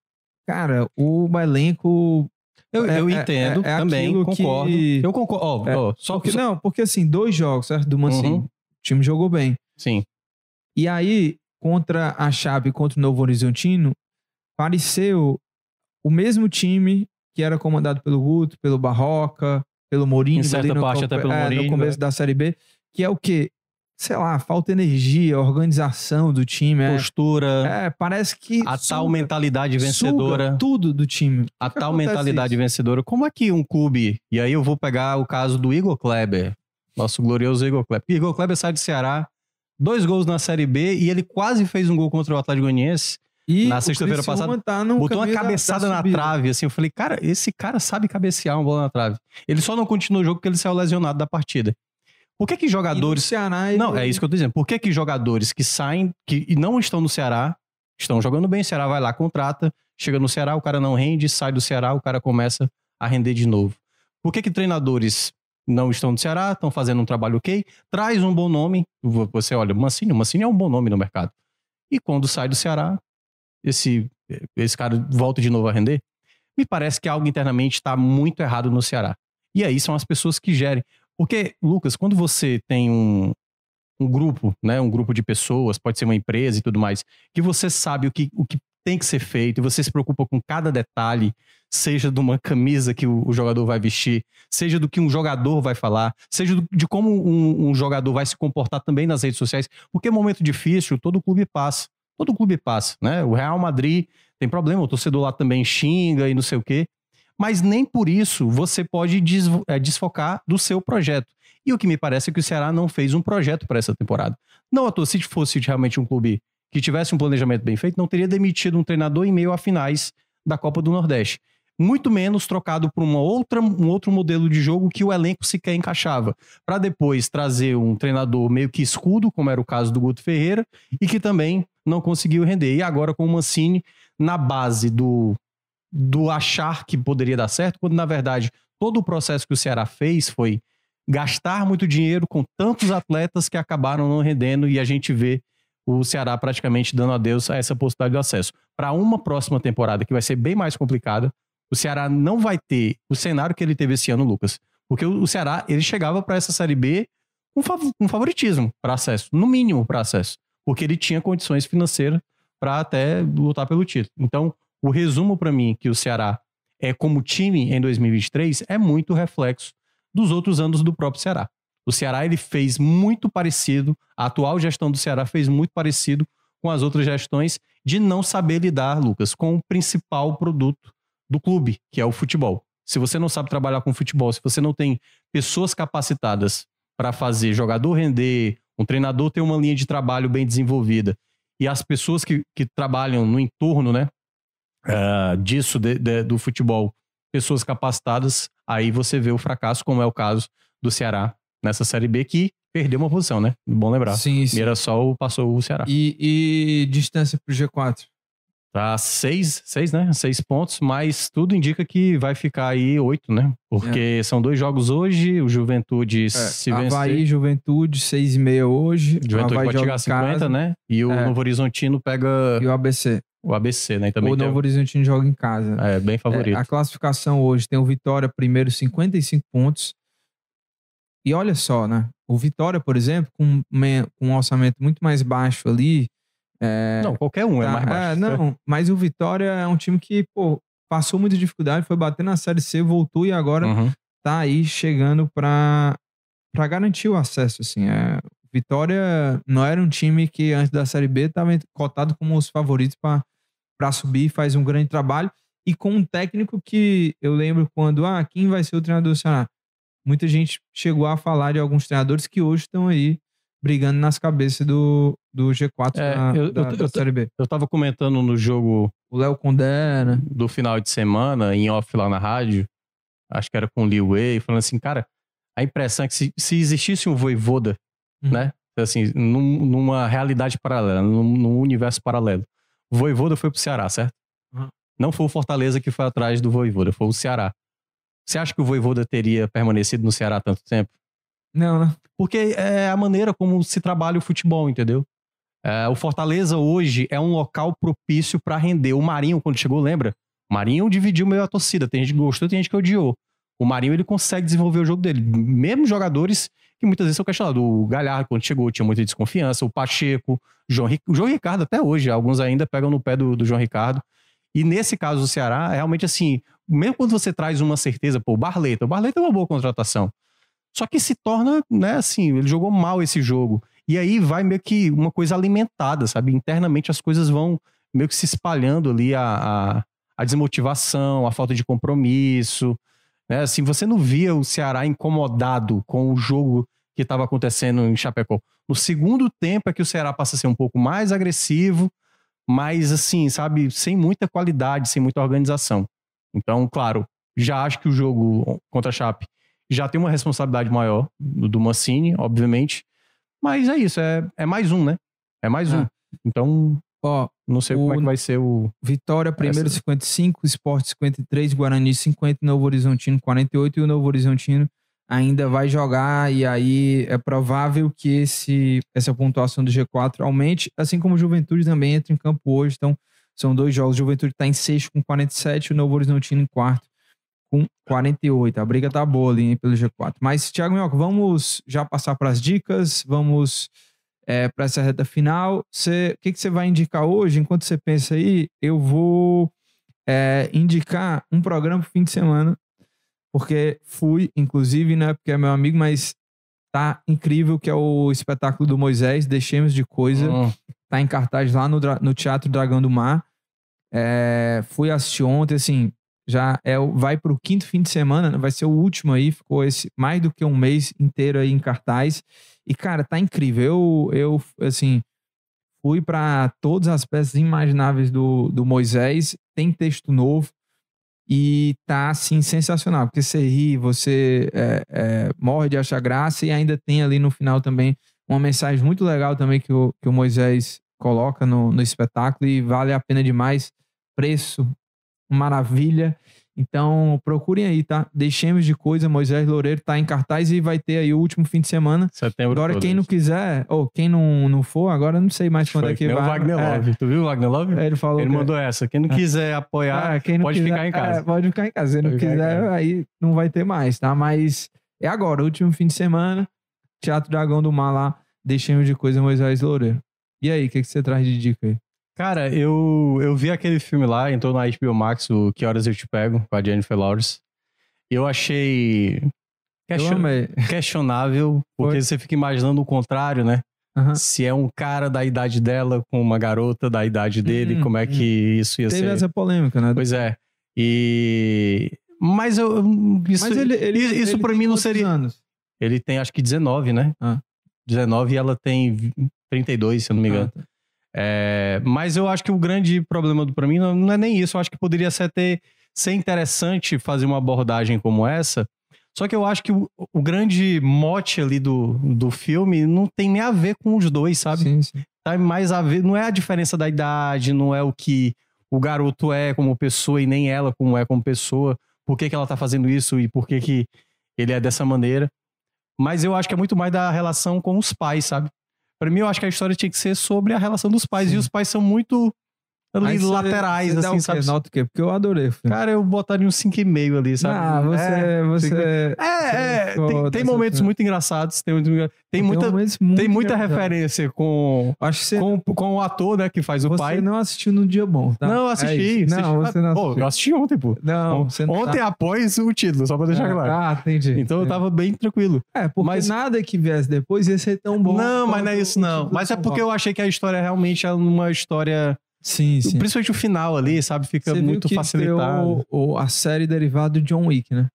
Speaker 1: cara, o elenco...
Speaker 3: Eu,
Speaker 1: É-
Speaker 3: eu
Speaker 1: é-
Speaker 3: entendo
Speaker 1: é
Speaker 3: também,
Speaker 1: aquilo
Speaker 3: concordo.
Speaker 1: que-
Speaker 3: Eu concordo.
Speaker 1: É,
Speaker 3: ó, só que.
Speaker 1: não, porque assim, dois jogos, certo? Do Mancini.
Speaker 3: Uhum.
Speaker 1: O time jogou bem.
Speaker 3: Sim.
Speaker 1: E aí, contra a Chape e contra o Novo Horizontino, pareceu o mesmo time que era comandado pelo Guto, pelo Barroca, pelo Mourinho.
Speaker 3: Em certa
Speaker 1: no
Speaker 3: parte até pelo
Speaker 1: é,
Speaker 3: Mourinho,
Speaker 1: No começo
Speaker 3: é.
Speaker 1: da Série B, que é o quê? Sei lá, falta energia, organização do time. É,
Speaker 3: Postura,
Speaker 1: é, parece que.
Speaker 3: a tal
Speaker 1: suga-
Speaker 3: mentalidade
Speaker 1: suga
Speaker 3: vencedora.
Speaker 1: tudo do time.
Speaker 3: A
Speaker 1: que
Speaker 3: tal mentalidade
Speaker 1: isso?
Speaker 3: vencedora. Como é que um clube. E aí eu vou pegar o caso do Igor Kleber. Nosso glorioso Igor Kleber. Igor Kleber sai do Ceará, dois gols na Série B e ele quase fez um gol contra o Atlético Goianiense.
Speaker 1: E
Speaker 3: na sexta-feira passada,
Speaker 1: tá
Speaker 3: botou uma
Speaker 1: caminho da- da
Speaker 3: cabeçada na
Speaker 1: subida.
Speaker 3: trave, assim. Eu falei, cara, esse cara sabe cabecear uma bola na trave. Ele só não continuou o jogo porque ele saiu lesionado da partida. Por que que
Speaker 1: E no
Speaker 3: jogadores.
Speaker 1: Ceará, ele-
Speaker 3: Não, é isso que eu tô dizendo. Por que que jogadores que saem que e não estão no Ceará, estão jogando bem, o Ceará vai lá, contrata, chega no Ceará, o cara não rende, sai do Ceará, o cara começa a render de novo. Por que que treinadores não estão no Ceará, estão fazendo um trabalho ok, traz um bom nome, você olha, Mancini, o Mancini é um bom nome no mercado. E quando sai do Ceará, esse, esse cara volta de novo a render? Me parece que algo internamente está muito errado no Ceará. E aí são as pessoas que gerem. Porque, Lucas, quando você tem um, um grupo, né, um grupo de pessoas, pode ser uma empresa e tudo mais, que você sabe o que, o que tem que ser feito e você se preocupa com cada detalhe, seja de uma camisa que o, o jogador vai vestir, seja do que um jogador vai falar, seja do- de como um, um jogador vai se comportar também nas redes sociais, porque é momento difícil, todo clube passa. Todo clube passa, né? O Real Madrid tem problema, o torcedor lá também xinga e não sei o quê. Mas nem por isso você pode eh, desfocar do seu projeto. E o que me parece é que o Ceará não fez um projeto para essa temporada. Não à toa, se fosse realmente um clube que tivesse um planejamento bem feito, não teria demitido um treinador em meio a finais da Copa do Nordeste. muito menos trocado por uma outra, um outro modelo de jogo que o elenco sequer encaixava, para depois trazer um treinador meio que escudo, como era o caso do Guto Ferreira, e que também não conseguiu render. E agora com o Mancini na base do, do achar que poderia dar certo, quando na verdade todo o processo que o Ceará fez foi gastar muito dinheiro com tantos atletas que acabaram não rendendo e a gente vê o Ceará praticamente dando adeus a essa possibilidade de acesso. Para uma próxima temporada que vai ser bem mais complicada, o Ceará não vai ter o cenário que ele teve esse ano, Lucas. Porque o Ceará, ele chegava para essa Série B com um favoritismo para acesso, no mínimo para acesso, porque ele tinha condições financeiras para até lutar pelo título. Então, o resumo para mim que o Ceará é como time em 2023 é muito reflexo dos outros anos do próprio Ceará. O Ceará ele fez muito parecido, a atual gestão do Ceará fez muito parecido com as outras gestões de não saber lidar, Lucas, com o principal produto do clube, que é o futebol. Se você não sabe trabalhar com futebol, se você não tem pessoas capacitadas para fazer jogador render, um treinador ter uma linha de trabalho bem desenvolvida e as pessoas que, que trabalham no entorno, né, uh, disso de, de, do futebol, pessoas capacitadas, aí você vê o fracasso, como é o caso do Ceará nessa Série B, que perdeu uma posição, né? Bom lembrar.
Speaker 1: Sim, sim.
Speaker 3: Mirassol passou o Ceará.
Speaker 1: E, e distância pro G4?
Speaker 3: Tá seis, seis, né? Seis pontos, mas tudo indica que vai ficar aí oito, né? Porque é. são dois jogos hoje, o Juventude é. se vencer.
Speaker 1: Havaí, Juventude, seis e meia hoje.
Speaker 3: Juventude
Speaker 1: Havaí
Speaker 3: pode chegar a 50, casa. né? E o é. Novo Horizontino pega...
Speaker 1: E o ABC.
Speaker 3: O ABC, né? E também
Speaker 1: o Novo Horizontino joga em casa.
Speaker 3: É, bem favorito.
Speaker 1: É, a classificação hoje tem o Vitória primeiro, 55 pontos. E olha só, né? O Vitória, por exemplo, com, um orçamento muito mais baixo ali. É,
Speaker 3: não, qualquer um é tá, é mais baixo. É,
Speaker 1: não, mas o Vitória é um time que, pô, passou muita dificuldade, foi bater na Série C, voltou e agora uhum. tá aí chegando para para garantir o acesso, assim. É, Vitória não era um time que antes da Série B estava cotado como os favoritos para subir, faz um grande trabalho. E com um técnico que eu lembro quando, ah, quem vai ser o treinador do Ceará? muita gente chegou a falar de alguns treinadores que hoje estão aí brigando nas cabeças do, do G4 é, na, eu, da, eu, da Série B.
Speaker 3: Eu tava comentando no jogo...
Speaker 1: O Léo Condé, né?
Speaker 3: Do final de semana, em off lá na rádio, acho que era com o Lee Way, falando assim, cara, a impressão é que se, se existisse um Voivoda, uhum. né? Assim, num, numa realidade paralela, num, num, universo paralelo. O Voivoda foi pro Ceará, certo? Uhum. Não foi o Fortaleza que foi atrás do Voivoda, foi o Ceará. Você acha que o Voivoda teria permanecido no Ceará tanto tempo?
Speaker 1: Não, né?
Speaker 3: Porque é a maneira como se trabalha o futebol, entendeu? É, o Fortaleza hoje é um local propício para render. O Marinho, quando chegou, lembra? O Marinho dividiu meio a torcida. Tem gente que gostou, tem gente que odiou. O Marinho ele consegue desenvolver o jogo dele. Mesmo jogadores que muitas vezes são questionados. O Galhardo, quando chegou, tinha muita desconfiança. O Pacheco, o João, o João Ricardo, até hoje, alguns ainda pegam no pé do, do João Ricardo. E nesse caso do Ceará, realmente assim, mesmo quando você traz uma certeza, pô, o Barleta, o Barleta é uma boa contratação. Só que se torna, né, assim, ele jogou mal esse jogo. E aí vai meio que uma coisa alimentada, sabe? Internamente as coisas vão meio que se espalhando ali a, a, a desmotivação, a falta de compromisso. Né? Assim, você não via o Ceará incomodado com o jogo que estava acontecendo em Chapecó. No segundo tempo é que o Ceará passa a ser um pouco mais agressivo, mas assim, sabe, sem muita qualidade, sem muita organização. Então, claro, já acho que o jogo contra a Chape já tem uma responsabilidade maior do Mancini, obviamente. Mas é isso, é, é mais um, né? É mais um. É. Então, Ó, não sei como é que vai ser o.
Speaker 1: Vitória, primeiro essa... 55, Esporte 53, Guarani 50, Novo Horizontino 48 e o Novo Horizontino ainda vai jogar e aí é provável que esse, essa pontuação do G4 aumente, assim como o Juventude também entra em campo hoje. Então, são dois jogos. O Juventude está em sexto com 47, o Novo Horizontino em quarto com 48. A briga tá boa ali hein, pelo G4. Mas, Thiago Minhoca, vamos já passar para as dicas, vamos é, para essa reta final. o que, que você vai indicar hoje? Enquanto você pensa aí, eu vou é, indicar um programa pro fim de semana porque fui, inclusive, né, porque é meu amigo, mas tá incrível, que é o espetáculo do Moisés, Deixemos de Coisa, oh. tá em cartaz lá no, no Teatro Dragão do Mar. É, fui assistir ontem, assim, já é vai pro quinto fim de semana, né, vai ser o último aí, ficou esse mais do que um mês inteiro aí em cartaz. E, cara, tá incrível. Eu, eu assim, fui para todas as peças imagináveis do, do Moisés, tem texto novo. E tá, assim, sensacional. Porque você ri, você é, é, morre de achar graça e ainda tem ali no final também uma mensagem muito legal também que o, que o Moisés coloca no, no espetáculo e vale a pena demais. Preço, maravilha. Então, procurem aí, tá? Deixemos de coisa, Moisés Loureiro tá em cartaz e vai ter aí o último fim de semana.
Speaker 3: Setembro
Speaker 1: Agora, quem não
Speaker 3: isso.
Speaker 1: quiser, ou quem não, não for, agora não sei mais quando
Speaker 3: Foi
Speaker 1: é que vai.
Speaker 3: o Wagner
Speaker 1: É,
Speaker 3: Love. Tu viu o Wagner Love?
Speaker 1: é, ele falou
Speaker 3: Ele
Speaker 1: que-
Speaker 3: mandou essa. Quem não quiser apoiar,
Speaker 1: é, quem não
Speaker 3: pode
Speaker 1: quiser-
Speaker 3: ficar em casa.
Speaker 1: é, pode ficar em casa. Se não quiser, aí não vai ter mais, tá? Mas é agora, último fim de semana. Teatro Dragão do Mar lá, deixemos de coisa Moisés Loureiro. E aí, o que, que você traz de dica aí?
Speaker 3: Cara, eu, eu vi aquele filme lá, entrou na HBO Max, o Que Horas Eu Te Pego, com a Jennifer Lawrence. Eu achei
Speaker 1: Eu
Speaker 3: question-
Speaker 1: amei.
Speaker 3: questionável, porque
Speaker 1: Foi.
Speaker 3: você fica imaginando o contrário, né?
Speaker 1: Aham.
Speaker 3: Se é um cara da idade dela com uma garota da idade dele,
Speaker 1: Hum,
Speaker 3: como é
Speaker 1: hum.
Speaker 3: que isso ia
Speaker 1: Teve
Speaker 3: ser?
Speaker 1: essa polêmica, né?
Speaker 3: Pois é. E... Mas eu... Isso,
Speaker 1: Mas ele, ele,
Speaker 3: isso
Speaker 1: ele
Speaker 3: pra mim não seria...
Speaker 1: anos?
Speaker 3: Ele tem acho que 19, né?
Speaker 1: Ah.
Speaker 3: 19 e ela tem 32, se eu não me engano.
Speaker 1: Ah, tá.
Speaker 3: É, mas eu acho que o grande problema pra mim não, não é nem isso. Eu acho que poderia ser ter ser interessante fazer uma abordagem como essa. Só que eu acho que o, o grande mote ali do, do filme não tem nem a ver com os dois, sabe?
Speaker 1: Sim, sim.
Speaker 3: Tá mais a ver. Não é a diferença da idade, não é o que o garoto é como pessoa e nem ela como é como pessoa. Por que, que ela tá fazendo isso e por que, que ele é dessa maneira. Mas eu acho que é muito mais da relação com os pais, sabe? Pra mim, eu acho que a história tinha que ser sobre a relação dos pais.
Speaker 1: Sim.
Speaker 3: E os pais são muito ali,
Speaker 1: Aí você-
Speaker 3: laterais,
Speaker 1: você
Speaker 3: assim,
Speaker 1: o quê?
Speaker 3: sabe?
Speaker 1: Nota o quê? Porque eu adorei o filme.
Speaker 3: Cara, eu botaria um 5,5 ali, sabe?
Speaker 1: Ah, você.
Speaker 3: É,
Speaker 1: você
Speaker 3: é, é,
Speaker 1: Pô,
Speaker 3: tem, tem momentos muito engraçados, tem, muito, tem muita, tem muita referência com,
Speaker 1: Acho que você,
Speaker 3: com, com o ator, né, que faz o
Speaker 1: você
Speaker 3: pai.
Speaker 1: não assistiu no dia bom, tá?
Speaker 3: Não, eu
Speaker 1: É
Speaker 3: assisti.
Speaker 1: isso. não,
Speaker 3: assisti.
Speaker 1: você não
Speaker 3: Pô,
Speaker 1: assistiu.
Speaker 3: eu assisti ontem, pô.
Speaker 1: Não, você não
Speaker 3: ontem
Speaker 1: tá...
Speaker 3: após o título, só pra deixar claro.
Speaker 1: Ah, entendi.
Speaker 3: Então eu tava bem tranquilo.
Speaker 1: É, porque
Speaker 3: mas-
Speaker 1: nada que viesse depois ia ser tão bom.
Speaker 3: não, mas não é isso não. Mas é porque eu achei que a história realmente é uma história...
Speaker 1: Sim, sim.
Speaker 3: Principalmente o final ali, sabe? Fica
Speaker 1: Você viu
Speaker 3: muito
Speaker 1: que
Speaker 3: facilitado.
Speaker 1: estreou o- a série derivada do John Wick, né?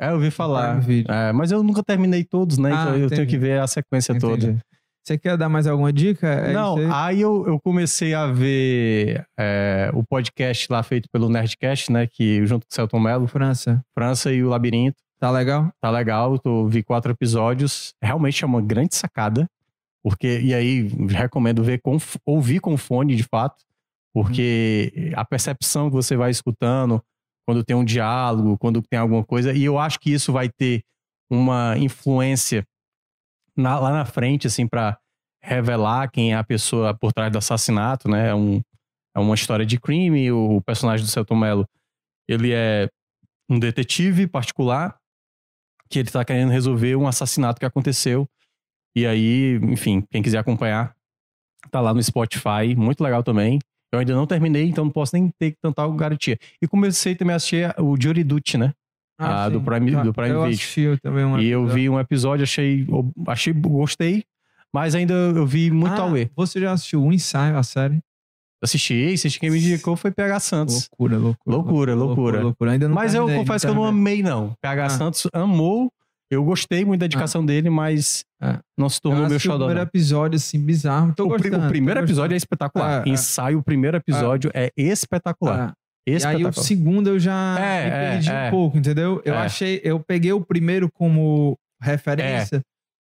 Speaker 3: É, eu ouvi falar. É, mas eu nunca terminei todos, né?
Speaker 1: Ah,
Speaker 3: então eu tenho que ver a sequência toda.
Speaker 1: Entendi. Você quer dar mais alguma dica? É
Speaker 3: Não,
Speaker 1: aí?
Speaker 3: aí eu, eu comecei a ver é, o podcast lá feito pelo Nerdcast, né? Que junto com o Celton Mello,
Speaker 1: França,
Speaker 3: França e o Labirinto.
Speaker 1: tá legal?
Speaker 3: Tá legal, tô, vi quatro episódios. Realmente é uma grande sacada. Porque, e aí, recomendo ver com, ouvir com fone, de fato. Porque a percepção que você vai escutando, quando tem um diálogo, quando tem alguma coisa, e eu acho que isso vai ter uma influência na- lá na frente, assim, para revelar quem é a pessoa por trás do assassinato, né? É, um, é uma história de crime. O personagem do Celton Mello, ele é um detetive particular que ele tá querendo resolver um assassinato que aconteceu. E aí, enfim, quem quiser acompanhar, tá lá no Spotify, muito legal também. Eu ainda não terminei, então não posso nem ter tanta garantia. E comecei também a assistir o Jury Duty, né? Ah, do
Speaker 1: sim.
Speaker 3: Prime- do Prime
Speaker 1: eu
Speaker 3: Video.
Speaker 1: assisti também um
Speaker 3: e eu vi um episódio, achei, achei, gostei, mas ainda eu vi muito
Speaker 1: ah,
Speaker 3: ler.
Speaker 1: Você já assistiu o ensaio, a série?
Speaker 3: Assisti, assisti quem me indicou foi PH Santos.
Speaker 1: Loucura, loucura.
Speaker 3: Loucura, loucura.
Speaker 1: loucura. Ainda não
Speaker 3: Mas eu confesso que eu não amei, não. PH
Speaker 1: Ah.
Speaker 3: Santos amou, eu gostei muito da dedicação dele, mas
Speaker 1: Ah.
Speaker 3: não se tornou meu
Speaker 1: assisti o
Speaker 3: xodó.
Speaker 1: primeiro episódio, assim, bizarro. Tô
Speaker 3: O,
Speaker 1: gostando,
Speaker 3: o primeiro episódio é espetacular.
Speaker 1: Ah, ah.
Speaker 3: Ensaio, o primeiro episódio é espetacular.
Speaker 1: Ah, e aí o segundo eu já
Speaker 3: É,
Speaker 1: me
Speaker 3: é,
Speaker 1: perdi
Speaker 3: é.
Speaker 1: um pouco, entendeu? Eu
Speaker 3: É.
Speaker 1: achei, eu peguei o primeiro como referência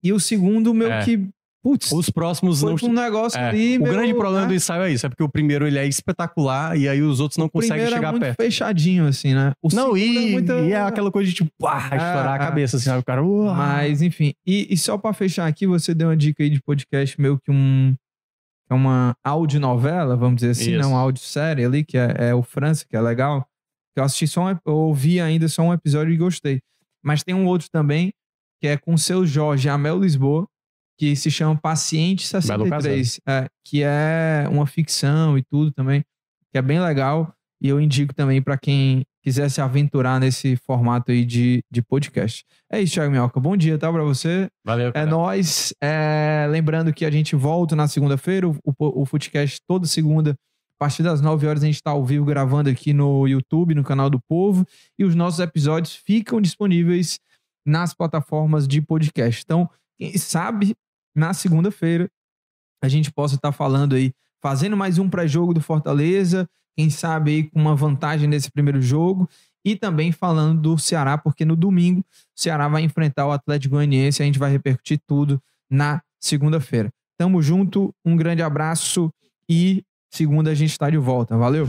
Speaker 1: e o segundo meu
Speaker 3: É.
Speaker 1: que, putz,
Speaker 3: Os próximos não.
Speaker 1: um negócio
Speaker 3: É,
Speaker 1: ali.
Speaker 3: o
Speaker 1: meu,
Speaker 3: grande problema
Speaker 1: né?
Speaker 3: do ensaio é isso, é porque o primeiro ele é espetacular e aí os outros não
Speaker 1: O
Speaker 3: conseguem
Speaker 1: primeiro
Speaker 3: chegar
Speaker 1: é muito
Speaker 3: perto.
Speaker 1: fechadinho, assim, né? O
Speaker 3: Não, e,
Speaker 1: é muito-
Speaker 3: e é aquela coisa de tipo, pá, estourar a
Speaker 1: ah.
Speaker 3: cabeça, assim, sabe? O cara. uau.
Speaker 1: Mas, enfim. E, e só pra fechar aqui, você deu uma dica aí de podcast meio que um. É uma audionovela, vamos dizer assim, né?
Speaker 3: Isso.
Speaker 1: Uma audiosérie ali, que é, é o França, que é legal. Que eu assisti só um, eu ouvi ainda só um episódio e gostei. Mas tem um outro também, que é com o seu Jorge Amel Lisboa, que se chama Paciente
Speaker 3: Belo
Speaker 1: 63. É, que é uma ficção e tudo também, que é bem legal. E eu indico também pra quem quiser se aventurar nesse formato aí de, de podcast. É isso, Thiago Minhoca. Bom dia, tá? Pra você.
Speaker 3: Valeu.
Speaker 1: É
Speaker 3: cara.
Speaker 1: nóis. É, lembrando que a gente volta na segunda-feira. O, o, o Footcast toda segunda, a partir das 9 horas, a gente tá ao vivo gravando aqui no YouTube, no canal do Povo. E os nossos episódios ficam disponíveis nas plataformas de podcast. Então, quem sabe, na segunda-feira, a gente possa estar falando aí, fazendo mais um pré-jogo do Fortaleza. Quem sabe aí com uma vantagem nesse primeiro jogo. e também falando do Ceará, porque no domingo o Ceará vai enfrentar o Atlético Goianiense, a gente vai repercutir tudo na segunda-feira. Tamo junto, um grande abraço e segunda a gente está de volta. Valeu!